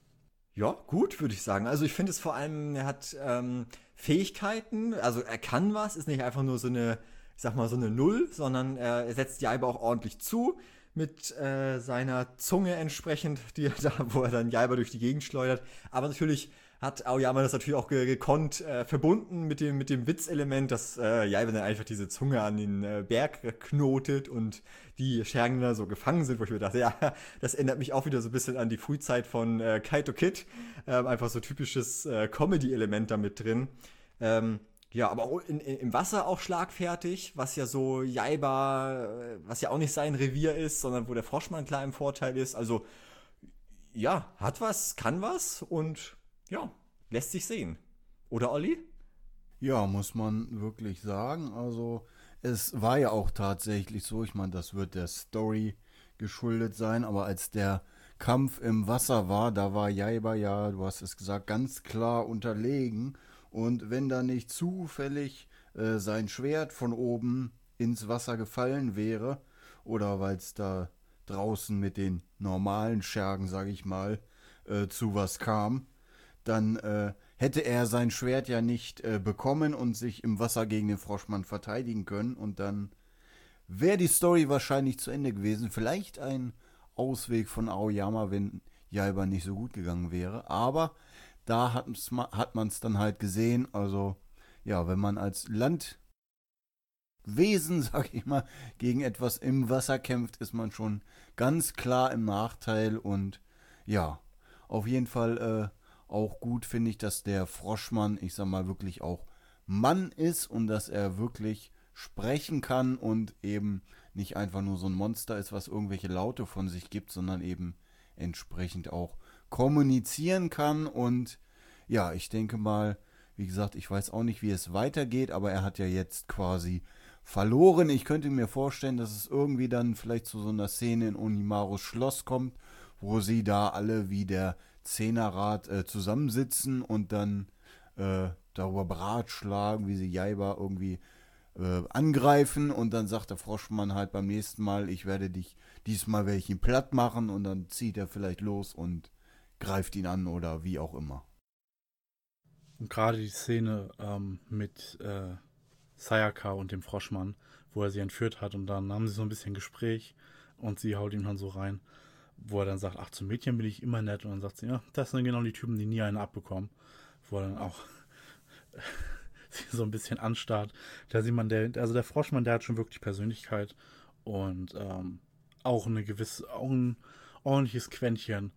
Ja, gut, würde ich sagen. Also ich finde es vor allem, er hat ähm, Fähigkeiten, also er kann was, ist nicht einfach nur so eine, ich sag mal, so eine Null, sondern er setzt Jaiba auch ordentlich zu mit äh, seiner Zunge entsprechend, die er da, wo er dann Jaiba durch die Gegend schleudert. Aber natürlich hat Aoyama das natürlich auch gekonnt äh, verbunden mit dem, mit dem Witzelement, dass äh, Jaiba dann einfach diese Zunge an den äh, Berg knotet und die Schergen da so gefangen sind, wo ich mir dachte, ja, das erinnert mich auch wieder so ein bisschen an die Frühzeit von äh, Kaito Kid. Ähm, einfach so typisches äh, Comedy-Element da mit drin. Ähm, ja, aber auch in, in, im Wasser auch schlagfertig, was ja so Jaiba, äh, was ja auch nicht sein Revier ist, sondern wo der Froschmann klar im Vorteil ist. Also, ja, hat was, kann was und ja, lässt sich sehen. Oder Olli? Ja, muss man wirklich sagen. Also, es war ja auch tatsächlich so, ich meine, das wird der Story geschuldet sein, aber als der Kampf im Wasser war, da war Jaiba ja, du hast es gesagt, ganz klar unterlegen und wenn da nicht zufällig äh, sein Schwert von oben ins Wasser gefallen wäre, oder weil es da draußen mit den normalen Schergen, sag ich mal, äh, zu was kam, dann äh, hätte er sein Schwert ja nicht äh, bekommen und sich im Wasser gegen den Froschmann verteidigen können und dann wäre die Story wahrscheinlich zu Ende gewesen. Vielleicht ein Ausweg von Aoyama, wenn Jaiba nicht so gut gegangen wäre. Aber da hat man es dann halt gesehen. Also, ja, wenn man als Landwesen, sag ich mal, gegen etwas im Wasser kämpft, ist man schon ganz klar im Nachteil. Und ja, auf jeden Fall äh, auch gut finde ich, dass der Froschmann, ich sag mal, wirklich auch Mann ist und dass er wirklich sprechen kann und eben nicht einfach nur so ein Monster ist, was irgendwelche Laute von sich gibt, sondern eben entsprechend auch kommunizieren kann. Und ja, ich denke mal, wie gesagt, ich weiß auch nicht, wie es weitergeht, aber er hat ja jetzt quasi verloren. Ich könnte mir vorstellen, dass es irgendwie dann vielleicht zu so einer Szene in Onimaros Schloss kommt, wo sie da alle wie der Zehnerrat äh, zusammensitzen und dann äh, darüber beratschlagen, wie sie Jaiba irgendwie äh, angreifen. Und dann sagt der Froschmann halt beim nächsten Mal, ich werde dich, diesmal werde ich ihn platt machen. Und dann zieht er vielleicht los und greift ihn an oder wie auch immer. Und gerade die Szene ähm, mit äh, Sayaka und dem Froschmann, wo er sie entführt hat. Und dann haben sie so ein bisschen Gespräch und sie haut ihm dann so rein, wo er dann sagt, ach, zum Mädchen bin ich immer nett und dann sagt sie, ja, das sind genau die Typen, die nie eine abbekommen. Wo er dann auch sie so ein bisschen anstarrt. Da sieht man, der, also der Froschmann, der hat schon wirklich Persönlichkeit und ähm, auch eine gewisse, auch ein ordentliches Quäntchen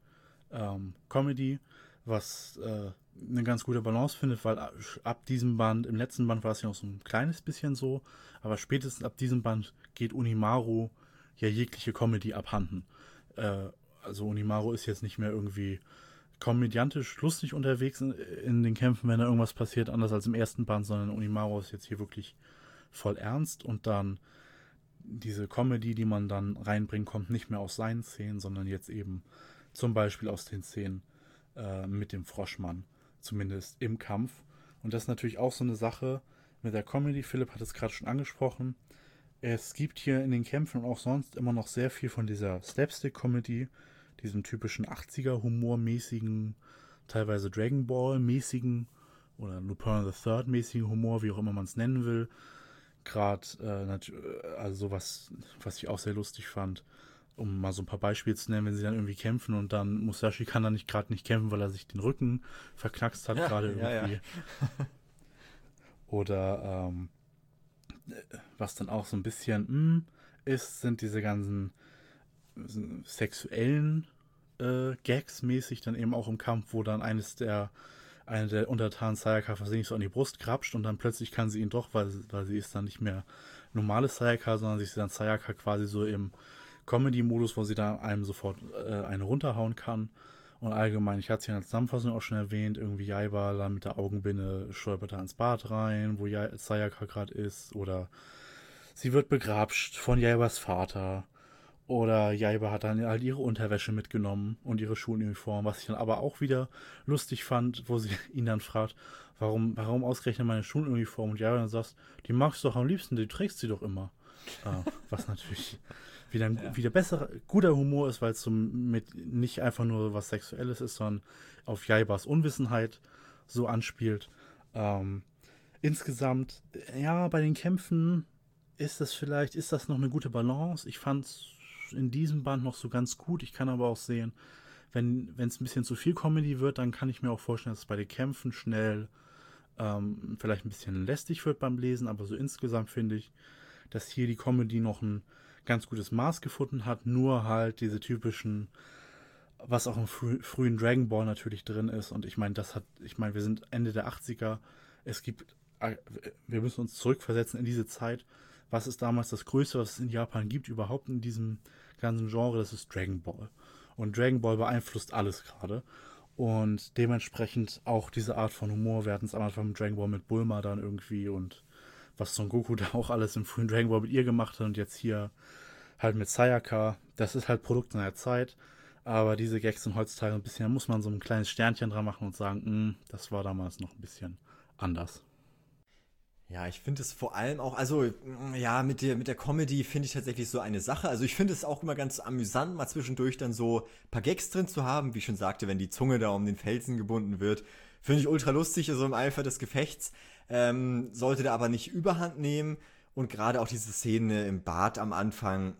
ähm, Comedy, was äh, eine ganz gute Balance findet, weil ab diesem Band, im letzten Band war es ja noch so ein kleines bisschen so, aber spätestens ab diesem Band geht Unimaru ja jegliche Comedy abhanden. Äh, also Unimaru ist jetzt nicht mehr irgendwie komödiantisch lustig unterwegs in, in, den Kämpfen, wenn da irgendwas passiert, anders als im ersten Band, sondern Unimaru ist jetzt hier wirklich voll ernst und dann diese Comedy, die man dann reinbringt, kommt nicht mehr aus seinen Szenen, sondern jetzt eben zum Beispiel aus den Szenen äh, mit dem Froschmann zumindest im Kampf. Und das ist natürlich auch so eine Sache mit der Comedy. Philipp hat es gerade schon angesprochen. Es gibt hier in den Kämpfen und auch sonst immer noch sehr viel von dieser Slapstick-Comedy, diesem typischen 80er-Humor-mäßigen, teilweise Dragon Ball-mäßigen oder Lupin the Third-mäßigen Humor, wie auch immer man es nennen will. Gerade, äh, also sowas, was ich auch sehr lustig fand um mal so ein paar Beispiele zu nennen, wenn sie dann irgendwie kämpfen und dann Musashi kann dann nicht gerade nicht kämpfen, weil er sich den Rücken verknackst hat, ja, gerade irgendwie. Ja, ja. Oder ähm, was dann auch so ein bisschen mh, hm, ist, sind diese ganzen sexuellen äh, Gags mäßig dann eben auch im Kampf, wo dann eines der eine der Untertanen Sayaka versehentlich so an die Brust krapscht und dann plötzlich kann sie ihn doch, weil, weil sie ist dann nicht mehr normales Sayaka, sondern sich dann Sayaka quasi so im Comedy-Modus, wo sie da einem sofort äh, eine runterhauen kann. Und allgemein, ich hatte es ja in der Zusammenfassung auch schon erwähnt, irgendwie Jaiba da mit der Augenbinde stolpert da ins Bad rein, wo Sayaka gerade ist. Oder sie wird begrapscht von Jaibas Vater. Oder Jaiba hat dann halt ihre Unterwäsche mitgenommen und ihre Schuluniform, was ich dann aber auch wieder lustig fand, wo sie ihn dann fragt, warum, warum ausgerechnet meine Schuluniform? Und Jaiba dann sagt, die magst du doch am liebsten, du trägst sie doch immer. äh, was natürlich wieder ein ja. wieder besser, guter Humor ist, weil es so mit nicht einfach nur was Sexuelles ist, sondern auf Jaibas Unwissenheit so anspielt. Ähm, insgesamt, ja, bei den Kämpfen ist das vielleicht, ist das noch eine gute Balance. Ich fand es in diesem Band noch so ganz gut. Ich kann aber auch sehen, wenn es ein bisschen zu viel Comedy wird, dann kann ich mir auch vorstellen, dass es bei den Kämpfen schnell ähm, vielleicht ein bisschen lästig wird beim Lesen. Aber so insgesamt finde ich, dass hier die Comedy noch ein ganz gutes Maß gefunden hat. Nur halt diese typischen, was auch im frü frühen Dragon Ball natürlich drin ist. Und ich meine, das hat, ich meine, wir sind Ende der 80er. Es gibt, wir müssen uns zurückversetzen in diese Zeit was ist damals das Größte, was es in Japan gibt, überhaupt in diesem ganzen Genre, das ist Dragon Ball. Und Dragon Ball beeinflusst alles gerade. Und dementsprechend auch diese Art von Humor. Wir hatten es am Anfang mit Dragon Ball mit Bulma dann irgendwie und was Son Goku da auch alles im frühen Dragon Ball mit ihr gemacht hat und jetzt hier halt mit Sayaka. Das ist halt Produkt seiner Zeit. Aber diese Gags sind heutzutage ein bisschen, da muss man so ein kleines Sternchen dran machen und sagen, hm, das war damals noch ein bisschen anders. Ja, ich finde es vor allem auch, also mm, ja, mit der, mit der Comedy finde ich tatsächlich so eine Sache. Also ich finde es auch immer ganz amüsant, mal zwischendurch dann so ein paar Gags drin zu haben, wie ich schon sagte, wenn die Zunge da um den Felsen gebunden wird. Finde ich ultra lustig, so also im Eifer des Gefechts. Ähm, sollte da aber nicht überhand nehmen. Und gerade auch diese Szene im Bad am Anfang,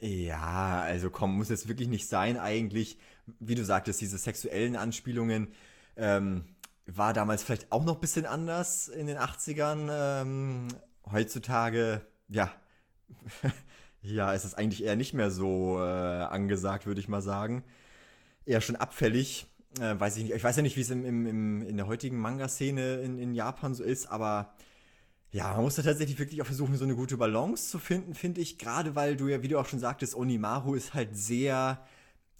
ja, also komm, muss jetzt wirklich nicht sein eigentlich. Wie du sagtest, diese sexuellen Anspielungen, ähm, war damals vielleicht auch noch ein bisschen anders in den 80ern. Ähm, heutzutage, ja, ja, ist es eigentlich eher nicht mehr so äh, angesagt, würde ich mal sagen. Eher schon abfällig. Äh, weiß ich nicht. Ich weiß ja nicht, wie es im, im, im, in der heutigen Manga-Szene in, in Japan so ist, aber ja, man muss da tatsächlich wirklich auch versuchen, so eine gute Balance zu finden, finde ich. Gerade weil du ja, wie du auch schon sagtest, Onimaru ist halt sehr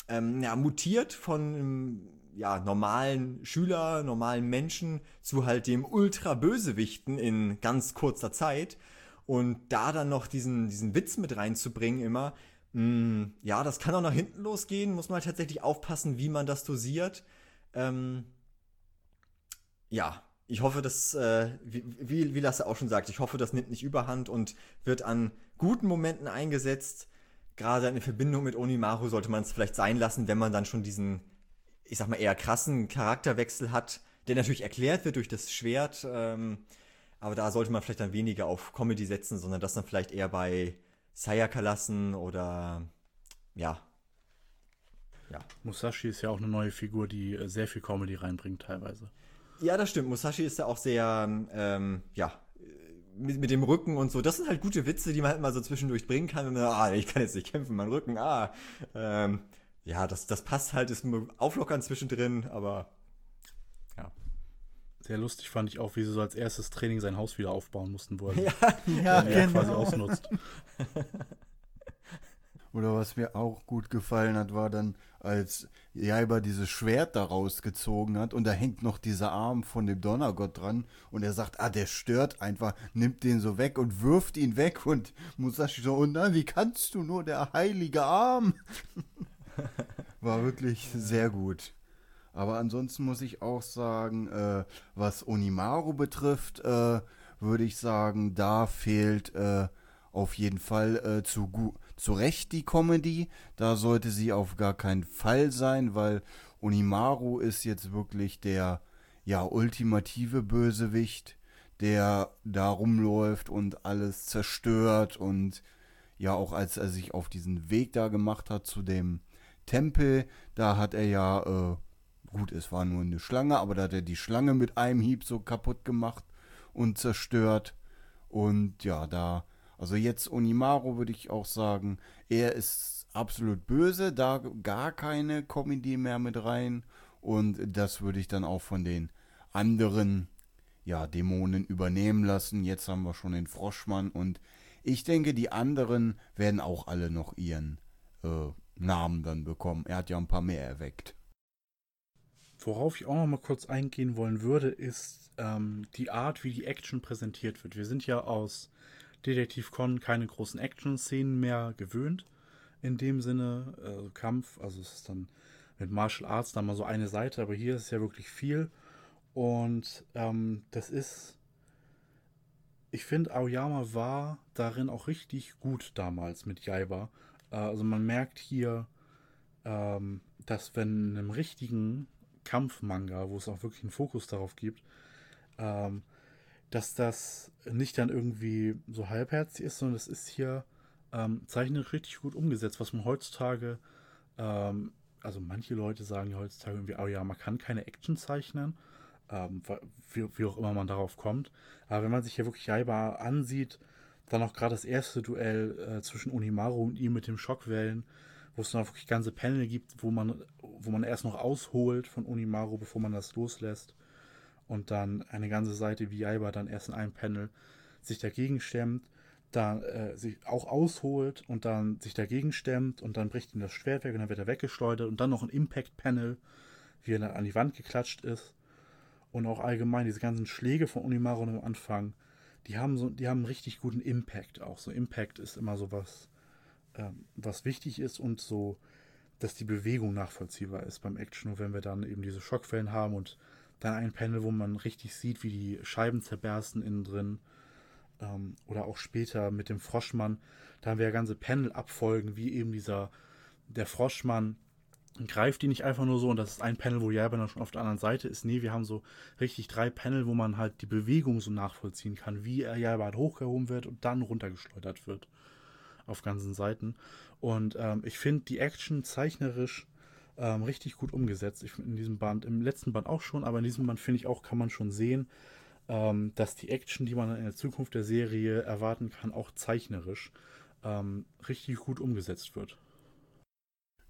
ähm, ja, mutiert von ja, normalen Schüler, normalen Menschen zu halt dem Ultra-Bösewichten in ganz kurzer Zeit. Und da dann noch diesen, diesen Witz mit reinzubringen immer, mm, ja, das kann auch nach hinten losgehen, muss man halt tatsächlich aufpassen, wie man das dosiert. Ähm, ja, ich hoffe, dass, äh, wie, wie, Lasse auch schon sagt, ich hoffe, das nimmt nicht überhand und wird an guten Momenten eingesetzt. Gerade in Verbindung mit Onimaru sollte man es vielleicht sein lassen, wenn man dann schon diesen ich sag mal, eher krassen Charakterwechsel hat, der natürlich erklärt wird durch das Schwert. Ähm, aber da sollte man vielleicht dann weniger auf Comedy setzen, sondern das dann vielleicht eher bei Sayaka lassen oder ja. Ja. Musashi ist ja auch eine neue Figur, die äh, sehr viel Comedy reinbringt teilweise. Ja, das stimmt. Musashi ist ja auch sehr, ähm, ja, mit, mit dem Rücken und so. Das sind halt gute Witze, die man halt mal so zwischendurch bringen kann. Wenn man, ah, ich kann jetzt nicht kämpfen, mein Rücken, ah. Ähm, ja, das, das passt halt, ist auflockern zwischendrin, aber. Sehr lustig fand ich auch, wie sie so als erstes Training sein Haus wieder aufbauen mussten, wo er, ja, ja, genau. quasi ausnutzt. Oder was mir auch gut gefallen hat, war dann, als Jaiba dieses Schwert da rausgezogen hat und da hängt noch dieser Arm von dem Donnergott dran und er sagt, ah, der stört einfach, nimmt den so weg und wirft ihn weg und Musashi so, oh nein, wie kannst du nur, der heilige Arm? War wirklich sehr gut. Aber ansonsten muss ich auch sagen, äh, was Onimaru betrifft, äh, würde ich sagen, da fehlt äh, auf jeden Fall äh, zu, zu Recht die Comedy. Da sollte sie auf gar keinen Fall sein, weil Onimaru ist jetzt wirklich der ja ultimative Bösewicht, der da rumläuft und alles zerstört und ja auch als er sich auf diesen Weg da gemacht hat zu dem Tempel, da hat er ja, äh, gut, es war nur eine Schlange, aber da hat er die Schlange mit einem Hieb so kaputt gemacht und zerstört. Und ja, da, also jetzt Onimaru würde ich auch sagen, er ist absolut böse, da gar keine Comedy mehr mit rein. Und das würde ich dann auch von den anderen, ja, Dämonen übernehmen lassen. Jetzt haben wir schon den Froschmann und ich denke, die anderen werden auch alle noch ihren äh, Namen dann bekommen. Er hat ja ein paar mehr erweckt. Worauf ich auch noch mal kurz eingehen wollen würde, ist ähm, die Art, wie die Action präsentiert wird. Wir sind ja aus Detektiv Con keine großen Action-Szenen mehr gewöhnt. in dem Sinne, äh, Kampf, also es ist dann mit Martial Arts dann mal so eine Seite, aber hier ist ja wirklich viel. Und ähm, das ist, ich finde, Aoyama war darin auch richtig gut damals mit Jaiba. Äh, also man merkt hier, ähm, dass wenn in einem richtigen Kampfmanga, wo es auch wirklich einen Fokus darauf gibt, ähm, dass das nicht dann irgendwie so halbherzig ist, sondern es ist hier ähm, zeichnerisch richtig gut umgesetzt, was man heutzutage, ähm, also manche Leute sagen ja heutzutage irgendwie, oh ja, man kann keine Action zeichnen, ähm, wie, wie, auch immer man darauf kommt. Aber wenn man sich hier wirklich Jaiba ansieht, dann auch gerade das erste Duell äh, zwischen Unimaru und ihm mit dem Schockwellen, wo es dann wirklich ganze Panel gibt, wo man, wo man erst noch ausholt von Unimaru, bevor man das loslässt. Und dann eine ganze Seite wie Jaiba dann erst in einem Panel sich dagegen stemmt, dann äh, sich auch ausholt und dann sich dagegen stemmt und dann bricht ihm das Schwert weg und dann wird er weggeschleudert und dann noch ein Impact-Panel, wie er dann an die Wand geklatscht ist. Und auch allgemein diese ganzen Schläge von Unimaru am Anfang, die haben so, die haben einen richtig guten Impact auch. So Impact ist immer so was, ähm, was wichtig ist und so, dass die Bewegung nachvollziehbar ist beim Action. Und wenn wir dann eben diese Schockfällen haben und dann ein Panel, wo man richtig sieht, wie die Scheiben zerbersten innen drin. Ähm, oder auch später mit dem Froschmann. Da haben wir ja ganze Panel abfolgen, wie eben dieser, der Froschmann greift die nicht einfach nur so und das ist ein Panel, wo Jaiba dann schon auf der anderen Seite ist. Nee, wir haben so richtig drei Panel, wo man halt die Bewegung so nachvollziehen kann, wie er Jaiba hochgehoben wird und dann runtergeschleudert wird auf ganzen Seiten. Und ähm, ich finde die Action zeichnerisch ähm, richtig gut umgesetzt. Ich in diesem Band, im letzten Band auch schon, aber in diesem Band finde ich auch, kann man schon sehen, ähm, dass die Action, die man in der Zukunft der Serie erwarten kann, auch zeichnerisch ähm, richtig gut umgesetzt wird.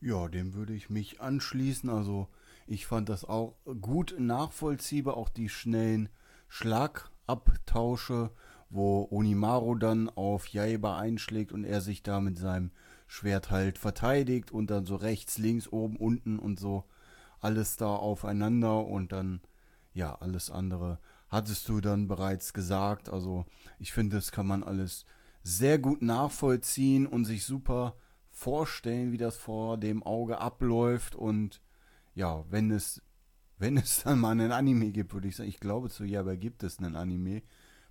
Ja, dem würde ich mich anschließen. Also ich fand das auch gut nachvollziehbar, auch die schnellen Schlagabtausche wo Onimaru dann auf Jaiba einschlägt und er sich da mit seinem Schwert halt verteidigt und dann so rechts, links, oben, unten und so alles da aufeinander und dann ja, alles andere hattest du dann bereits gesagt. Also ich finde, das kann man alles sehr gut nachvollziehen und sich super vorstellen, wie das vor dem Auge abläuft und ja, wenn es wenn es dann mal einen Anime gibt, würde ich sagen, ich glaube zu Jaiba gibt es einen Anime,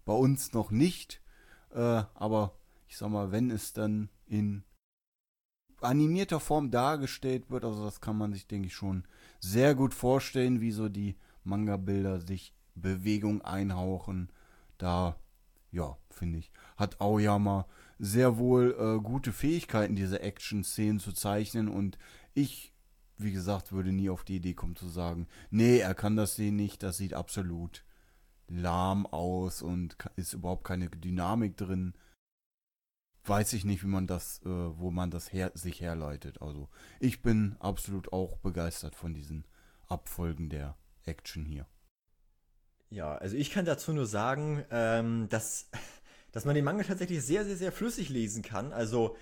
bei uns noch nicht. Äh, aber ich sag mal, wenn es dann in animierter Form dargestellt wird, also das kann man sich, denke ich, schon sehr gut vorstellen, wie so die Manga-Bilder sich Bewegung einhauchen. Da, ja, finde ich, hat Aoyama sehr wohl äh, gute Fähigkeiten, diese Action-Szenen zu zeichnen und ich, wie gesagt, würde nie auf die Idee kommen zu sagen, nee, er kann das sehen nicht, das sieht absolut lahm aus und ist überhaupt keine Dynamik drin. Weiß ich nicht, wie man das, äh, wo man das her sich herleitet. Also ich bin absolut auch begeistert von diesen Abfolgen der Action hier. Ja, also ich kann dazu nur sagen, ähm, dass, dass man den Manga tatsächlich sehr, sehr, sehr flüssig lesen kann. Also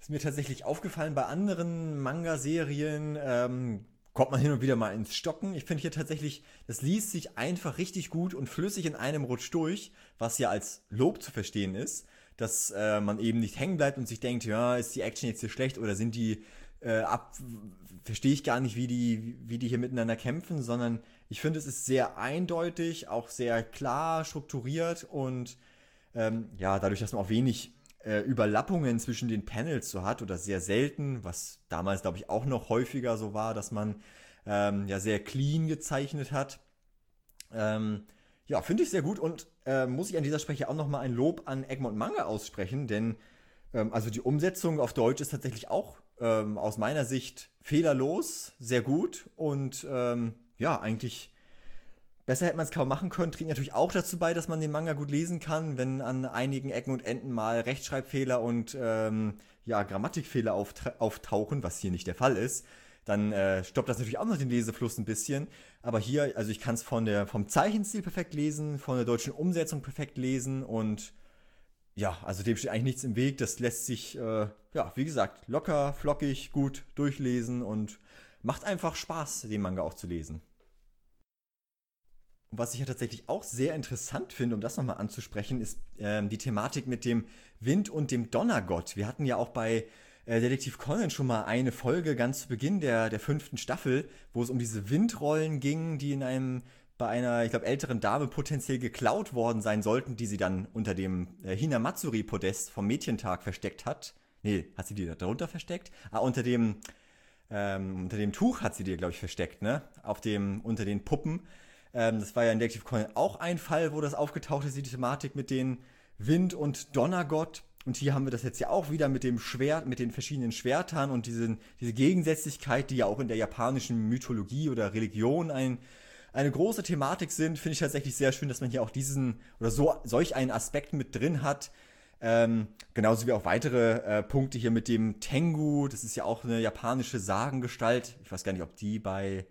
ist mir tatsächlich aufgefallen bei anderen Manga-Serien, ähm, kommt man hin und wieder mal ins Stocken. Ich finde hier tatsächlich, das liest sich einfach richtig gut und flüssig in einem Rutsch durch, was ja als Lob zu verstehen ist, dass äh, man eben nicht hängen bleibt und sich denkt, ja, ist die Action jetzt hier schlecht oder sind die äh, ab, verstehe ich gar nicht, wie die, wie die hier miteinander kämpfen, sondern ich finde, es ist sehr eindeutig, auch sehr klar strukturiert und ähm, ja, dadurch, dass man auch wenig äh, Überlappungen zwischen den Panels so hat oder sehr selten, was damals glaube ich auch noch häufiger so war, dass man ähm, ja sehr clean gezeichnet hat. Ähm, ja, finde ich sehr gut und äh, muss ich an dieser Spreche auch nochmal ein Lob an Egmont Manga aussprechen, denn ähm, also die Umsetzung auf Deutsch ist tatsächlich auch ähm, aus meiner Sicht fehlerlos, sehr gut und ähm, ja, eigentlich Besser hätte man es kaum machen können. Trägt natürlich auch dazu bei, dass man den Manga gut lesen kann, wenn an einigen Ecken und Enden mal Rechtschreibfehler und ähm, ja, Grammatikfehler auftauchen, was hier nicht der Fall ist. Dann äh, stoppt das natürlich auch noch den Lesefluss ein bisschen. Aber hier, also ich kann es von der, vom Zeichenstil perfekt lesen, von der deutschen Umsetzung perfekt lesen und ja, also dem steht eigentlich nichts im Weg. Das lässt sich, äh, ja, wie gesagt, locker, flockig, gut durchlesen und macht einfach Spaß, den Manga auch zu lesen. Und was ich ja tatsächlich auch sehr interessant finde, um das nochmal anzusprechen, ist ähm, die Thematik mit dem Wind und dem Donnergott. Wir hatten ja auch bei äh, Detektiv Conan schon mal eine Folge ganz zu Beginn der, der fünften Staffel, wo es um diese Windrollen ging, die in einem bei einer, ich glaube, älteren Dame potenziell geklaut worden sein sollten, die sie dann unter dem äh, Hinamatsuri-Podest vom Mädchentag versteckt hat. Nee, hat sie die da drunter versteckt? Ah, unter dem, ähm, unter dem Tuch hat sie die, glaube ich, versteckt, ne? Auf dem, unter den Puppen. Ähm, das war ja in Detective Conan auch ein Fall, wo das aufgetaucht ist, die Thematik mit den Wind- und Donnergott. Und hier haben wir das jetzt ja auch wieder mit dem Schwert, mit den verschiedenen Schwertern und diesen, diese Gegensätzlichkeit, die ja auch in der japanischen Mythologie oder Religion ein, eine große Thematik sind, finde ich tatsächlich sehr schön, dass man hier auch diesen oder so solch einen Aspekt mit drin hat. Ähm, genauso wie auch weitere äh, Punkte hier mit dem Tengu. Das ist ja auch eine japanische Sagengestalt. Ich weiß gar nicht, ob die bei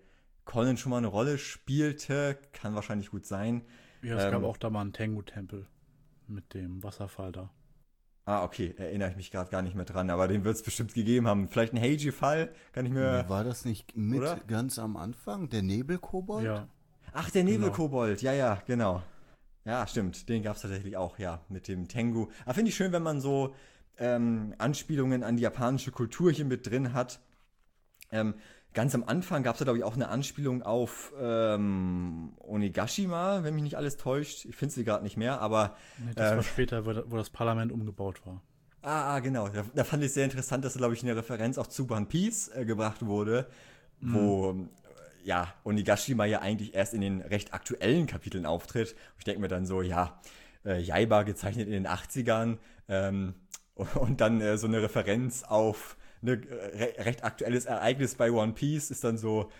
Colin schon mal eine Rolle spielte. Kann wahrscheinlich gut sein. Ja, es ähm, gab auch da mal einen Tengu-Tempel mit dem Wasserfall da. Ah, okay, erinnere ich mich gerade gar nicht mehr dran, aber den wird es bestimmt gegeben haben. Vielleicht ein Heiji-Fall, kann ich mir. War das nicht mit oder? ganz am Anfang? Der Nebelkobold? Ja. Ach, der genau. Nebelkobold, genau. ja, ja, genau. Ja, stimmt, den gab es tatsächlich auch, ja, mit dem Tengu. Aber finde ich schön, wenn man so ähm, Anspielungen an die japanische Kultur hier mit drin hat. Ähm, ganz am Anfang gab es da, glaube ich, auch eine Anspielung auf ähm, Onigashima, wenn mich nicht alles täuscht. Ich finde sie gerade nicht mehr, aber. Nee, das äh, war später, wo, das Parlament umgebaut war. Ah, ah genau. Da, da, fand ich sehr interessant, dass da, glaube ich, eine Referenz auch zu One Piece äh, gebracht wurde, mhm. wo ja, Onigashima ja eigentlich erst in den recht aktuellen Kapiteln auftritt. Und ich denke mir dann so, ja, äh, Jaiba gezeichnet in den 80ern ähm, und dann äh, so eine Referenz auf ne, re recht aktuelles Ereignis bei One Piece ist dann so,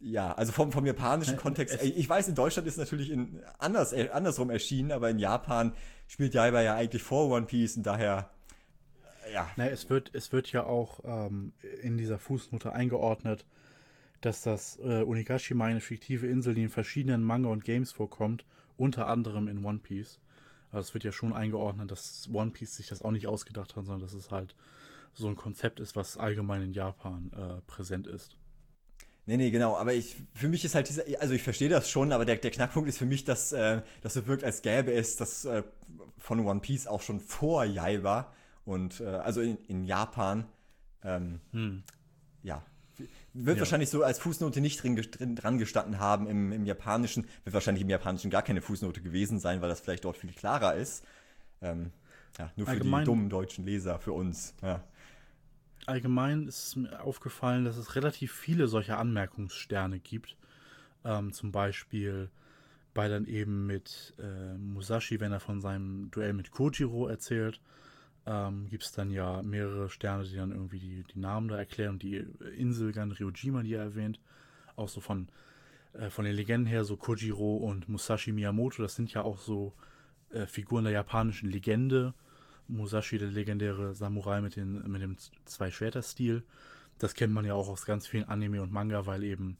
ja, also vom, vom japanischen Kontext. Ich weiß, in Deutschland ist natürlich in, anders, äh, andersrum erschienen, aber in Japan spielt Jaiba ja eigentlich vor One Piece und daher, äh, ja. Na, es, wird, es wird ja auch ähm, in dieser Fußnote eingeordnet, dass das äh, Onigashima eine fiktive Insel, die in verschiedenen Manga und Games vorkommt, unter anderem in One Piece. Also es wird ja schon eingeordnet, dass One Piece sich das auch nicht ausgedacht hat, sondern dass es halt so ein Konzept ist, was allgemein in Japan äh, präsent ist. Nee, nee, genau. Aber ich, für mich ist halt dieser, also ich verstehe das schon, aber der, der Knackpunkt ist für mich, dass, äh, dass es wirkt, als gäbe es das äh, von One Piece auch schon vor Jaiba und äh, also in, in Japan. Ähm, hm. Ja, wird ja. wahrscheinlich so als Fußnote nicht drin, drin, dran gestanden haben im, im Japanischen. Wird wahrscheinlich im Japanischen gar keine Fußnote gewesen sein, weil das vielleicht dort viel klarer ist. Ähm, ja, nur für Allgemein, die dummen deutschen Leser, für uns. Ja. Allgemein ist mir aufgefallen, dass es relativ viele solcher Anmerkungssterne gibt. Ähm, zum Beispiel bei dann eben mit äh, Musashi, wenn er von seinem Duell mit Kojiro erzählt ähm, gibt es dann ja mehrere Sterne, die dann irgendwie die, die Namen da erklären die Insel Gan Ryojima, die er erwähnt, auch so von, äh, von den Legenden her, so Kojiro und Musashi Miyamoto, das sind ja auch so äh, Figuren der japanischen Legende. Musashi, der legendäre Samurai mit, den, mit dem Zwei-Schwerter-Stil. Das kennt man ja auch aus ganz vielen Anime und Manga, weil eben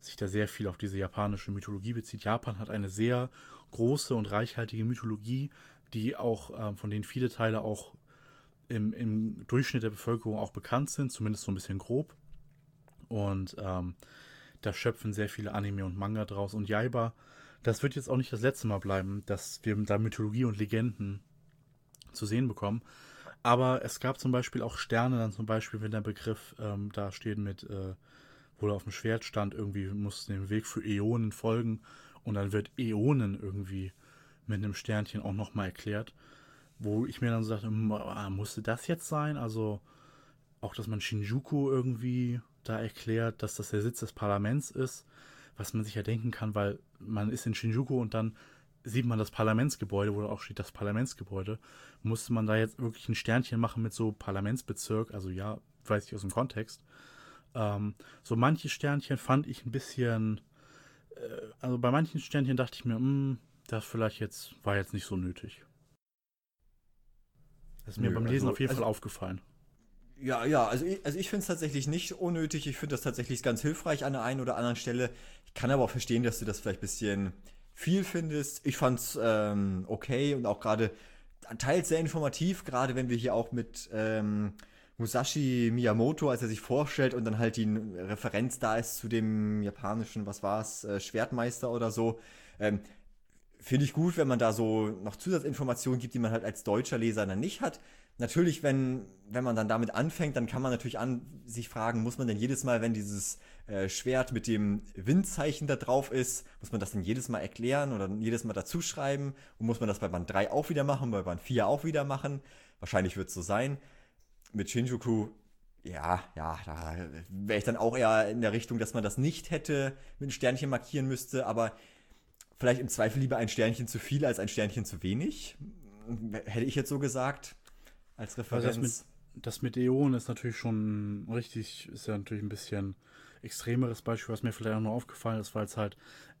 sich da sehr viel auf diese japanische Mythologie bezieht. Japan hat eine sehr große und reichhaltige Mythologie, die auch, äh, von denen viele Teile auch im, im Durchschnitt der Bevölkerung auch bekannt sind, zumindest so ein bisschen grob. Und ähm, da schöpfen sehr viele Anime und Manga draus. Und Jaiba, das wird jetzt auch nicht das letzte Mal bleiben, dass wir da Mythologie und Legenden zu sehen bekommen. Aber es gab zum Beispiel auch Sterne, dann zum Beispiel, wenn der Begriff ähm, da steht mit, äh, wo er auf dem Schwert stand, irgendwie muss den Weg für Äonen folgen und dann wird Äonen irgendwie mit einem Sternchen auch nochmal erklärt wo ich mir dann so dachte, hm, musste das jetzt sein? Also auch, dass man Shinjuku irgendwie da erklärt, dass das der Sitz des Parlaments ist, was man sich ja denken kann, weil man ist in Shinjuku und dann sieht man das Parlamentsgebäude, wo auch steht das Parlamentsgebäude. Musste man da jetzt wirklich ein Sternchen machen mit so Parlamentsbezirk? Also ja, weiß ich aus dem Kontext. Ähm, so manche Sternchen fand ich ein bisschen, äh, also bei manchen Sternchen dachte ich mir, mh, hm, das vielleicht jetzt war jetzt nicht so nötig. Das ist mir Nö, beim Lesen also, auf jeden also, Fall aufgefallen. Ja, ja, also ich, also ich finde es tatsächlich nicht unnötig. Ich finde das tatsächlich ganz hilfreich an der einen oder anderen Stelle. Ich kann aber auch verstehen, dass du das vielleicht ein bisschen viel findest. Ich fand es ähm, okay und auch gerade teils sehr informativ, gerade wenn wir hier auch mit ähm, Musashi Miyamoto, als er sich vorstellt und dann halt die Referenz da ist zu dem japanischen, was war es, äh, Schwertmeister oder so. Ähm, finde ich gut, wenn man da so noch Zusatzinformationen gibt, die man halt als deutscher Leser dann nicht hat. Natürlich, wenn, wenn man dann damit anfängt, dann kann man natürlich an sich fragen, muss man denn jedes Mal, wenn dieses äh, Schwert mit dem Windzeichen da drauf ist, muss man das denn jedes Mal erklären oder jedes Mal dazu schreiben? Und muss man das bei Band 3 auch wieder machen, bei Band 4 auch wieder machen? Wahrscheinlich wird es so sein. Mit Shinjuku, ja, ja, da wäre ich dann auch eher in der Richtung, dass man das nicht hätte mit einem Sternchen markieren müsste, aber vielleicht im Zweifel lieber ein Sternchen zu viel als ein Sternchen zu wenig. Hätte ich jetzt so gesagt als Referenz. Also das, mit, das mit Äon ist natürlich schon richtig, ist ja natürlich ein bisschen extremeres Beispiel, was mir vielleicht auch noch aufgefallen ist, weil es halt,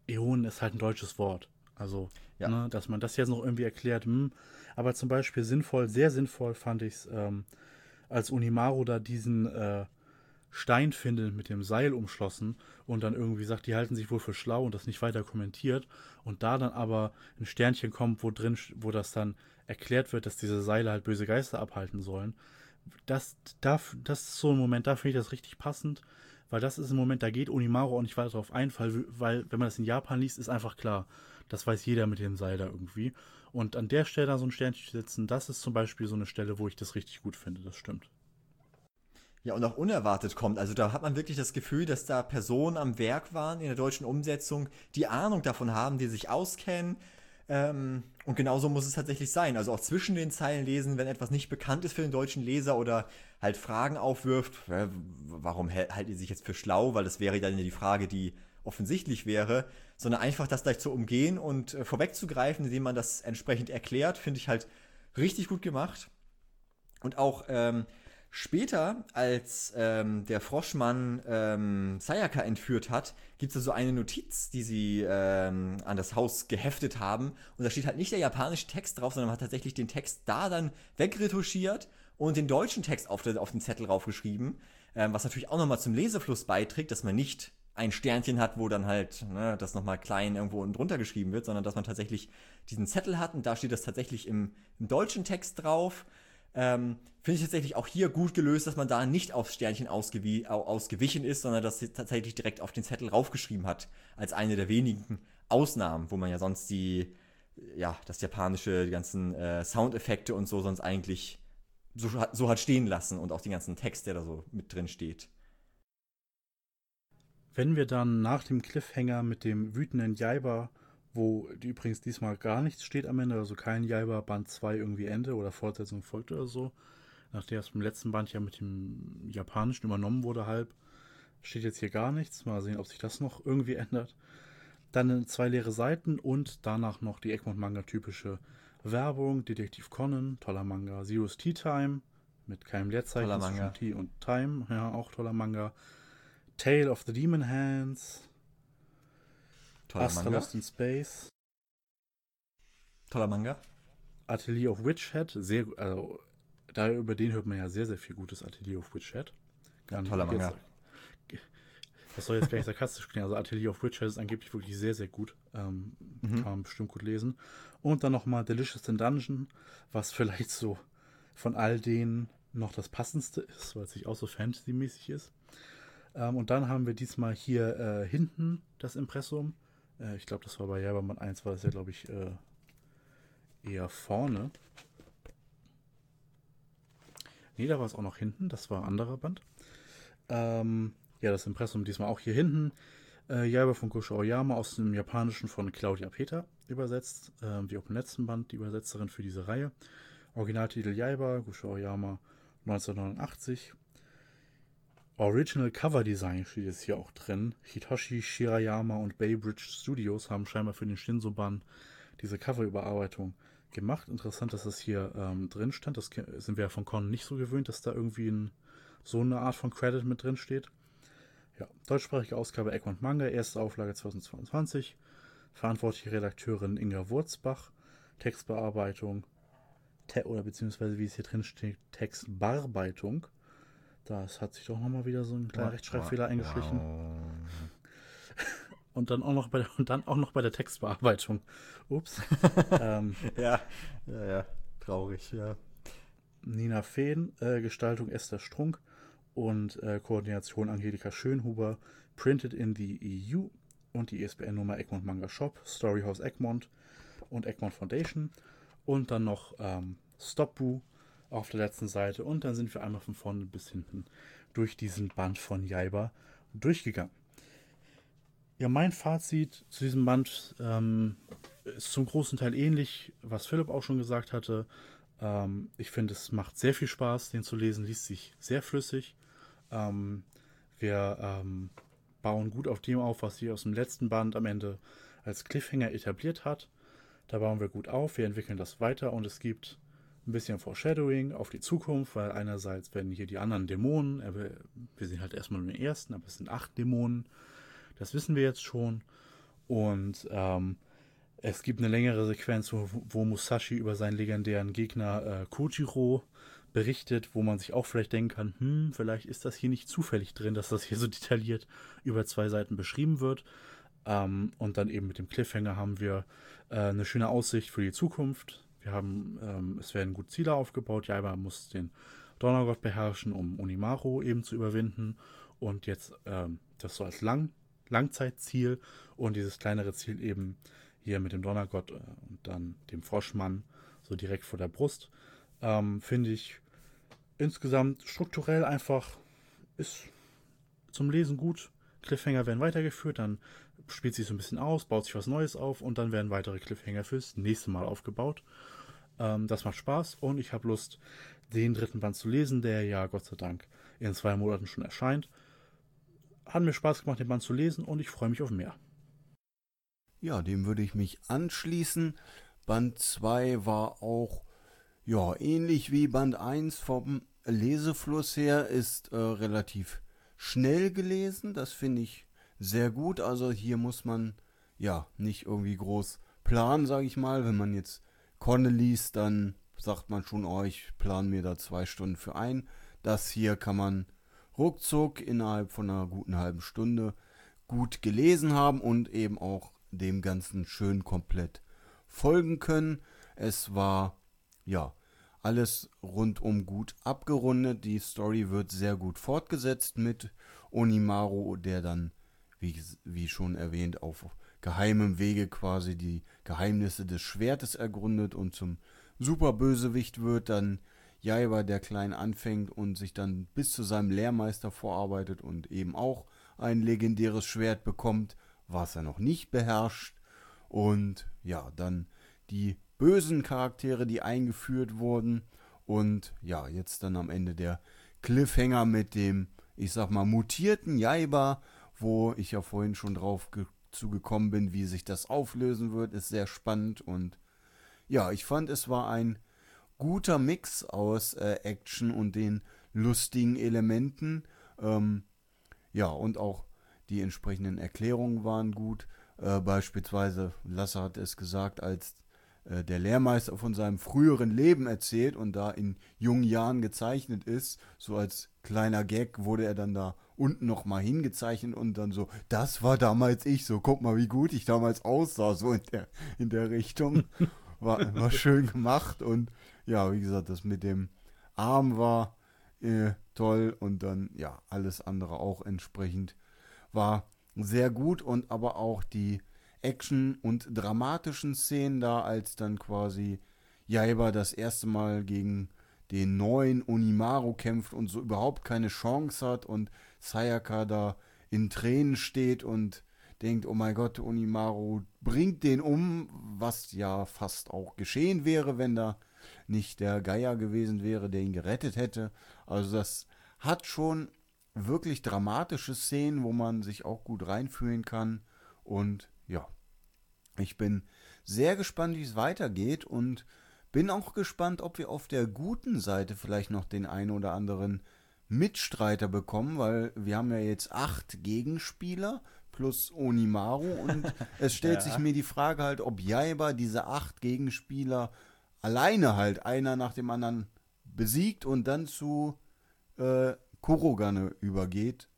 Äon ist halt ein deutsches Wort. Also, ja. ne, dass man das jetzt noch irgendwie erklärt, hm, aber zum Beispiel sinnvoll, sehr sinnvoll fand ich es, ähm, als Unimaru da diesen äh, Stein findet mit dem Seil umschlossen und dann irgendwie sagt, die halten sich wohl für schlau und das nicht weiter kommentiert und da dann aber ein Sternchen kommt, wo drin, wo das dann erklärt wird, dass diese Seile halt böse Geister abhalten sollen. Das, das, das ist so ein Moment, da finde ich das richtig passend, weil das ist ein Moment, da geht Unimaru auch nicht weiter drauf ein, weil, weil wenn man das in Japan liest, ist einfach klar, das weiß jeder mit dem Seil da irgendwie. Und an der Stelle da so ein Sternchen setzen, das ist zum Beispiel so eine Stelle, wo ich das richtig gut finde, das stimmt. Ja, und auch unerwartet kommt. Also da hat man wirklich das Gefühl, dass da Personen am Werk waren in der deutschen Umsetzung, die Ahnung davon haben, die sich auskennen. Ähm, und genauso muss es tatsächlich sein. Also auch zwischen den Zeilen lesen, wenn etwas nicht bekannt ist für den deutschen Leser oder halt Fragen aufwirft, warum halten die sich jetzt für schlau? Weil das wäre dann die Frage, die offensichtlich wäre, sondern einfach das gleich zu umgehen und äh, vorwegzugreifen, indem man das entsprechend erklärt, finde ich halt richtig gut gemacht. Und auch ähm, Später, als ähm, der Froschmann ähm, Sayaka entführt hat, gibt es da so eine Notiz, die sie ähm, an das Haus geheftet haben. Und da steht halt nicht der japanische Text drauf, sondern man hat tatsächlich den Text da dann wegretuschiert und den deutschen Text auf, der, auf den Zettel raufgeschrieben. Ähm, was natürlich auch nochmal zum Lesefluss beiträgt, dass man nicht ein Sternchen hat, wo dann halt ne, das nochmal klein irgendwo unten drunter geschrieben wird, sondern dass man tatsächlich diesen Zettel hat und da steht das tatsächlich im, im deutschen Text drauf. Ähm, Finde ich tatsächlich auch hier gut gelöst, dass man da nicht aufs Sternchen ausgewi ausgewichen ist, sondern sie tatsächlich direkt auf den Zettel raufgeschrieben hat, als eine der wenigen Ausnahmen, wo man ja sonst die, ja, das japanische, die ganzen äh, Soundeffekte und so sonst eigentlich so, so hat stehen lassen und auch den ganzen Text, der da so mit drin steht. Wenn wir dann nach dem Cliffhanger mit dem wütenden Jaiba wo übrigens diesmal gar nichts steht am Ende, also kein Jaiba Band 2 irgendwie Ende oder Fortsetzung folgt oder so. Nachdem es im letzten Band ja mit dem Japanischen übernommen wurde, halb, steht jetzt hier gar nichts. Mal sehen, ob sich das noch irgendwie ändert. Dann zwei leere Seiten und danach noch die Egmont Manga typische Werbung, Detektiv Conan, toller Manga, Zero's Tea Time mit keinem Leerzeichen toller Manga. Tea und Time, ja, auch toller Manga. Tale of the Demon Hands, Toller Astra Manga. Lost in Space. Toller Manga. Atelier of Witchhead, sehr gut. Also, da über den hört man ja sehr, sehr viel gutes Atelier of Witchhead. Ja, toller Manga. das soll jetzt gleich sarkastisch klingen. Also Atelier of Witchhead ist angeblich wirklich sehr, sehr gut. Ähm, mhm. Kann man bestimmt gut lesen. Und dann nochmal Delicious in Dungeon, was vielleicht so von all denen noch das passendste ist, weil es sich auch so Fantasy-mäßig ist. Ähm, und dann haben wir diesmal hier äh, hinten das Impressum äh, ich glaube, das war bei Jabermann 1, war das ja, glaube ich, äh, eher vorne. Nee, da war es auch noch hinten. Das war ein anderer Band. Ähm, ja, das Impressum diesmal auch hier hinten. Äh, Jaiba von Kusho Oyama aus dem Japanischen von Claudia Peter übersetzt, äh, wie auch im letzten Band, die Übersetzerin für diese Reihe. Originaltitel Jaiba, Kusho Oyama 1989. Original Cover Design steht jetzt hier auch drin. Hitoshi Shirayama und Baybridge Studios haben scheinbar für den Shinso-Ban diese Coverüberarbeitung gemacht. Interessant, dass das hier ähm, drin stand. Das sind wir ja von Con nicht so gewöhnt, dass da irgendwie ein, so eine Art von Credit mit drin steht. Ja, deutschsprachige Ausgabe Egmont Manga, erste Auflage 2022. Verantwortliche Redakteurin Inga Wurzbach. Textbearbeitung, te oder beziehungsweise wie es hier drin steht, Textbearbeitung das hat sich doch nochmal wieder so ein kleiner Rechtschreibfehler eingeschlichen. Und dann auch noch bei der, und dann auch noch bei der Textbearbeitung. Ups. ähm, ja, ja, ja. Traurig, ja. Nina Fehn, äh, Gestaltung Esther Strunk und äh, Koordination Angelika Schönhuber, Printed in the EU und die ISBN-Nummer Egmont Manga Shop, Storyhouse Egmont und Egmont Foundation. Und dann noch ähm, Stopbu, auf der letzten Seite und dann sind wir einmal von vorne bis hinten durch diesen Band von Jaiba durchgegangen. Ja, mein Fazit zu diesem Band ähm, ist zum großen Teil ähnlich, was Philipp auch schon gesagt hatte. Ähm, ich finde, es macht sehr viel Spaß, den zu lesen, liest sich sehr flüssig. Ähm, wir ähm, bauen gut auf dem auf, was sie aus dem letzten Band am Ende als Cliffhanger etabliert hat. Da bauen wir gut auf, wir entwickeln das weiter und es gibt ein bisschen Foreshadowing auf die Zukunft, weil einerseits werden hier die anderen Dämonen, äh, wir sehen halt erstmal nur den ersten, aber es sind acht Dämonen, das wissen wir jetzt schon. Und ähm, es gibt eine längere Sequenz, wo, wo Musashi über seinen legendären Gegner äh, Kojiro berichtet, wo man sich auch vielleicht denken kann, hm, vielleicht ist das hier nicht zufällig drin, dass das hier so detailliert über zwei Seiten beschrieben wird. Ähm, und dann eben mit dem Cliffhanger haben wir äh, eine schöne Aussicht für die Zukunft. Wir haben, ähm, es werden gut Ziele aufgebaut. Jaiba muss den Donnergott beherrschen, um Unimaru eben zu überwinden. Und jetzt ähm, das so als Lang Langzeitziel und dieses kleinere Ziel eben hier mit dem Donnergott äh, und dann dem Froschmann so direkt vor der Brust. Ähm, Finde ich insgesamt strukturell einfach ist zum Lesen gut. Cliffhanger werden weitergeführt, dann spielt sich so ein bisschen aus, baut sich was Neues auf und dann werden weitere Cliffhanger fürs nächste Mal aufgebaut. Ähm, das macht Spaß und ich habe Lust, den dritten Band zu lesen, der ja Gott sei Dank in zwei Monaten schon erscheint. Hat mir Spaß gemacht, den Band zu lesen und ich freue mich auf mehr. Ja, dem würde ich mich anschließen. Band 2 war auch ja, ähnlich wie Band 1 vom Lesefluss her ist äh, relativ schnell gelesen. Das finde ich sehr gut. Also hier muss man ja nicht irgendwie groß planen, sage ich mal. Wenn man jetzt Conne liest, dann sagt man schon, oh, ich plane mir da zwei Stunden für ein. Das hier kann man ruckzuck innerhalb von einer guten halben Stunde gut gelesen haben und eben auch dem Ganzen schön komplett folgen können. Es war ja, alles rundum gut abgerundet. Die Story wird sehr gut fortgesetzt mit Onimaru, der dann, wie, wie schon erwähnt, auf geheimem Wege quasi die Geheimnisse des Schwertes ergründet und zum Superbösewicht wird. Dann Jaiba, der klein anfängt und sich dann bis zu seinem Lehrmeister vorarbeitet und eben auch ein legendäres Schwert bekommt, was er noch nicht beherrscht. Und ja, dann die bösen Charaktere, die eingeführt wurden. Und ja, jetzt dann am Ende der Cliffhanger mit dem, ich sag mal, mutierten Jaiba, wo ich ja vorhin schon drauf zugekommen bin, wie sich das auflösen wird, ist sehr spannend. Und ja, ich fand, es war ein guter Mix aus äh, Action und den lustigen Elementen. Ähm, ja, und auch die entsprechenden Erklärungen waren gut. Äh, beispielsweise, Lasse hat es gesagt, als äh, der Lehrmeister von seinem früheren Leben erzählt und da in jungen Jahren gezeichnet ist, so als kleiner Gag wurde er dann da unten nochmal hingezeichnet und dann so, das war damals ich, so guck mal, wie gut ich damals aussah, so in der, in der Richtung. War, war schön gemacht und ja, wie gesagt, das mit dem Arm war äh, toll und dann ja, alles andere auch entsprechend war sehr gut und aber auch die Action- und dramatischen Szenen da, als dann quasi Jaiba das erste Mal gegen den neuen Unimaru kämpft und so überhaupt keine Chance hat und Sayaka da in Tränen steht und denkt, oh mein Gott, Unimaru bringt den um, was ja fast auch geschehen wäre, wenn da nicht der Geier gewesen wäre, der ihn gerettet hätte. Also das hat schon wirklich dramatische Szenen, wo man sich auch gut reinfühlen kann und ja, ich bin sehr gespannt, wie es weitergeht und bin auch gespannt, ob wir auf der guten Seite vielleicht noch den einen oder anderen Mitstreiter bekommen, weil wir haben ja jetzt acht Gegenspieler plus Onimaru und es stellt ja. sich mir die Frage halt, ob Jaiba diese acht Gegenspieler alleine halt einer nach dem anderen besiegt und dann zu äh, Kurogane übergeht.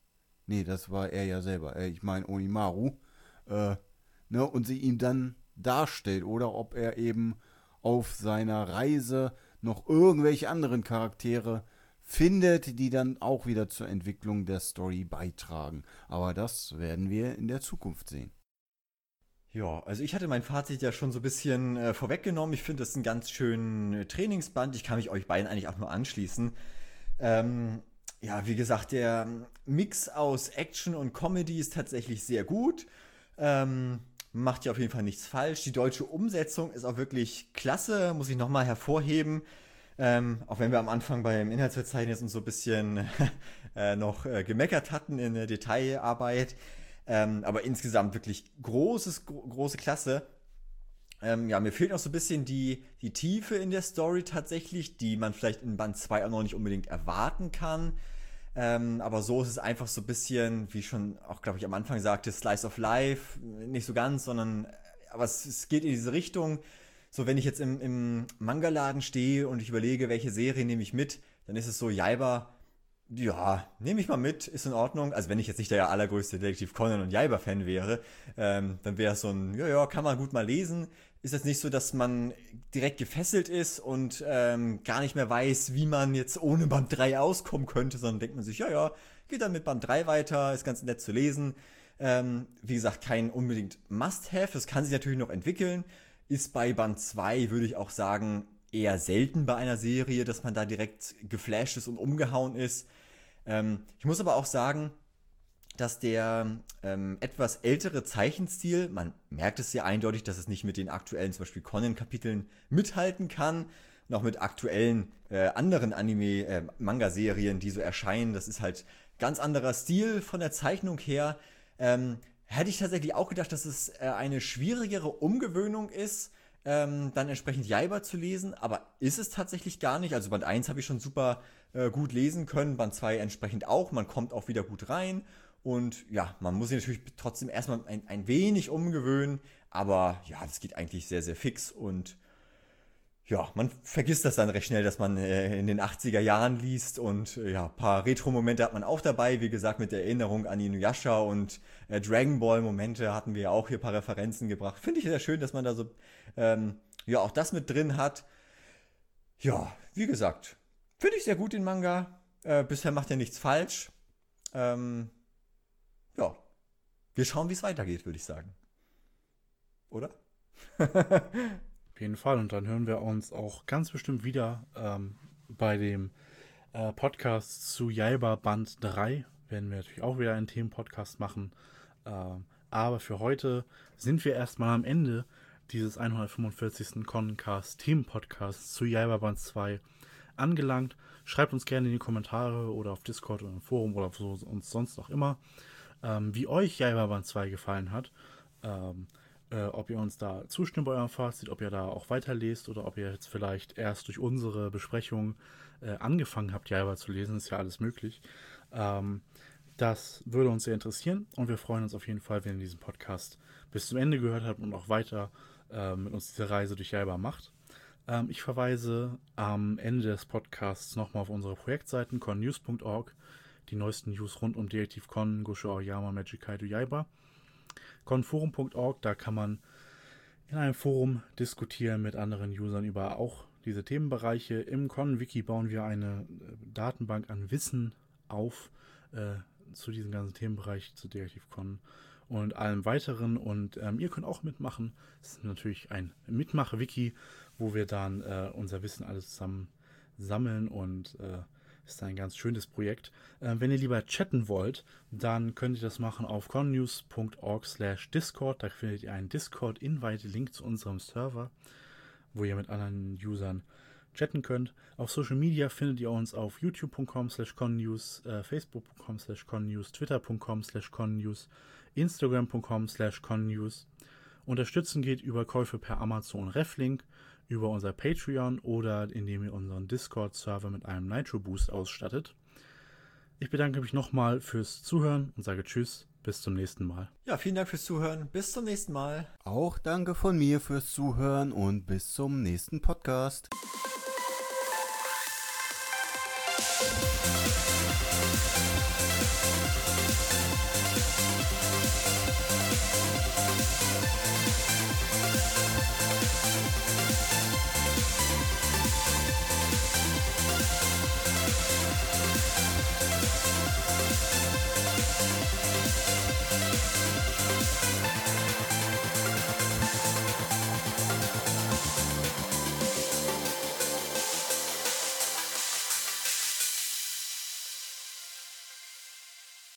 Nee, das war er ja selber. Äh, ich meine Onimaru. Äh, ne, und sie ihm dann darstellt oder ob er eben auf seiner Reise noch irgendwelche anderen Charaktere findet, die dann auch wieder zur Entwicklung der Story beitragen. Aber das werden wir in der Zukunft sehen. Ja, also ich hatte mein Fazit ja schon so ein bisschen äh, vorweggenommen. Ich finde das ein ganz schön äh, Trainingsband. Ich kann mich euch beiden eigentlich auch nur anschließen. Ähm, ja, wie gesagt, der Mix aus Action und Comedy ist tatsächlich sehr gut. Ähm, macht ja auf jeden Fall nichts falsch. Die deutsche Umsetzung ist auch wirklich klasse, muss ich nochmal hervorheben. Ähm, auch wenn wir am Anfang beim Inhaltsverzeichnis uns so ein bisschen äh, noch äh, gemeckert hatten in der Detailarbeit. Ähm, aber insgesamt wirklich großes, gro große Klasse. Ähm, ja, mir fehlt noch so ein bisschen die, die Tiefe in der Story tatsächlich, die man vielleicht in Band 2 auch noch nicht unbedingt erwarten kann. Ähm, aber so ist es einfach so ein bisschen, wie schon auch, glaube ich, am Anfang sagte, Slice of Life. Nicht so ganz, sondern, aber es, es geht in diese Richtung. So, wenn ich jetzt im, im Manga-Laden stehe und ich überlege, welche Serie nehme ich mit, dann ist es so, Jaiba, ja, nehme ich mal mit, ist in Ordnung. Also wenn ich jetzt nicht der allergrößte Detektiv Conan und Jaiba-Fan wäre, ähm, dann wäre es so ein, ja, ja, kann man gut mal lesen. Ist es nicht so, dass man direkt gefesselt ist und ähm, gar nicht mehr weiß, wie man jetzt ohne Band 3 auskommen könnte, sondern denkt man sich, ja, ja, geht dann mit Band 3 weiter, ist ganz nett zu lesen. Ähm, wie gesagt, kein unbedingt Must-Have, das kann sich natürlich noch entwickeln. Ist bei Band 2, würde ich auch sagen, eher selten bei einer Serie, dass man da direkt geflasht ist und umgehauen ist. Ähm, ich muss aber auch sagen, dass der ähm, etwas ältere Zeichenstil, man merkt es sehr eindeutig, dass es nicht mit den aktuellen, zum Beispiel Conan-Kapiteln mithalten kann, noch mit aktuellen äh, anderen Anime-Manga-Serien, äh, die so erscheinen. Das ist halt ganz anderer Stil von der Zeichnung her. Ähm, hätte ich tatsächlich auch gedacht, dass es äh, eine schwierigere Umgewöhnung ist, ähm, dann entsprechend Jaiba zu lesen, aber ist es tatsächlich gar nicht. Also Band 1 habe ich schon super äh, gut lesen können, Band 2 entsprechend auch. Man kommt auch wieder gut rein und ja, man muss sich natürlich trotzdem erstmal ein, ein wenig umgewöhnen, aber ja, das geht eigentlich sehr, sehr fix und ja, man vergisst das dann recht schnell, dass man äh, in den 80er Jahren liest und äh, ja, ein paar Retro-Momente hat man auch dabei, wie gesagt, mit der Erinnerung an Inuyasha und äh, Dragon Ball-Momente hatten wir ja auch hier ein paar Referenzen gebracht. Finde ich sehr schön, dass man da so, ähm, ja, auch das mit drin hat. Ja, wie gesagt, finde ich sehr gut den Manga. Äh, bisher macht er nichts falsch. Ähm, ja, wir schauen, wie es weitergeht, würde ich sagen. Oder? Auf jeden Fall. Und dann hören wir uns auch ganz bestimmt wieder ähm, bei dem äh, Podcast zu Jaiba Band 3. Werden wir natürlich auch wieder einen Themenpodcast machen. Ähm, aber für heute sind wir erstmal am Ende dieses 145. Concast Themenpodcasts zu Jaiba Band 2 angelangt. Schreibt uns gerne in die Kommentare oder auf Discord oder im Forum oder so uns sonst auch immer, ähm, wie euch Jaiba Band 2 gefallen hat. Ähm, äh, ob ihr uns da zustimmt bei eurem Fazit, ob ihr da auch weiterlest oder ob ihr jetzt vielleicht erst durch unsere Besprechung äh, angefangen habt, Jaiba zu lesen, ist ja alles möglich. Ähm, das würde uns sehr interessieren und wir freuen uns auf jeden Fall, wenn ihr diesen Podcast bis zum Ende gehört habt und auch weiter äh, mit uns diese Reise durch Jaiba macht. Ähm, ich verweise am Ende des Podcasts nochmal auf unsere Projektseiten connews.org, die neuesten News rund um Detektiv Con, Gosho Aoyama, Magic Kaido Jaiba conforum.org, da kann man in einem Forum diskutieren mit anderen Usern über auch diese Themenbereiche. Im Con-Wiki bauen wir eine äh, Datenbank an Wissen auf äh, zu diesem ganzen Themenbereich, zu Detektiv Con und allem weiteren. Und ähm, ihr könnt auch mitmachen. Es ist natürlich ein Mitmach-Wiki, wo wir dann äh, unser Wissen alles zusammen sammeln und äh, ist ein ganz schönes Projekt. Äh, wenn ihr lieber chatten wollt, dann könnt ihr das machen auf connews.org slash discord. Da findet ihr einen Discord-Invite-Link zu unserem Server, wo ihr mit anderen Usern chatten könnt. Auf Social Media findet ihr uns auf youtube.com slash connews, äh, facebook.com slash connews, twitter.com slash connews, instagram.com slash connews. Unterstützen geht über Käufe per Amazon Reflink über unser Patreon oder indem ihr unseren Discord-Server mit einem Nitro Boost ausstattet. Ich bedanke mich nochmal fürs Zuhören und sage Tschüss, bis zum nächsten Mal. Ja, vielen Dank fürs Zuhören. Bis zum nächsten Mal. Auch danke von mir fürs Zuhören und bis zum nächsten Podcast.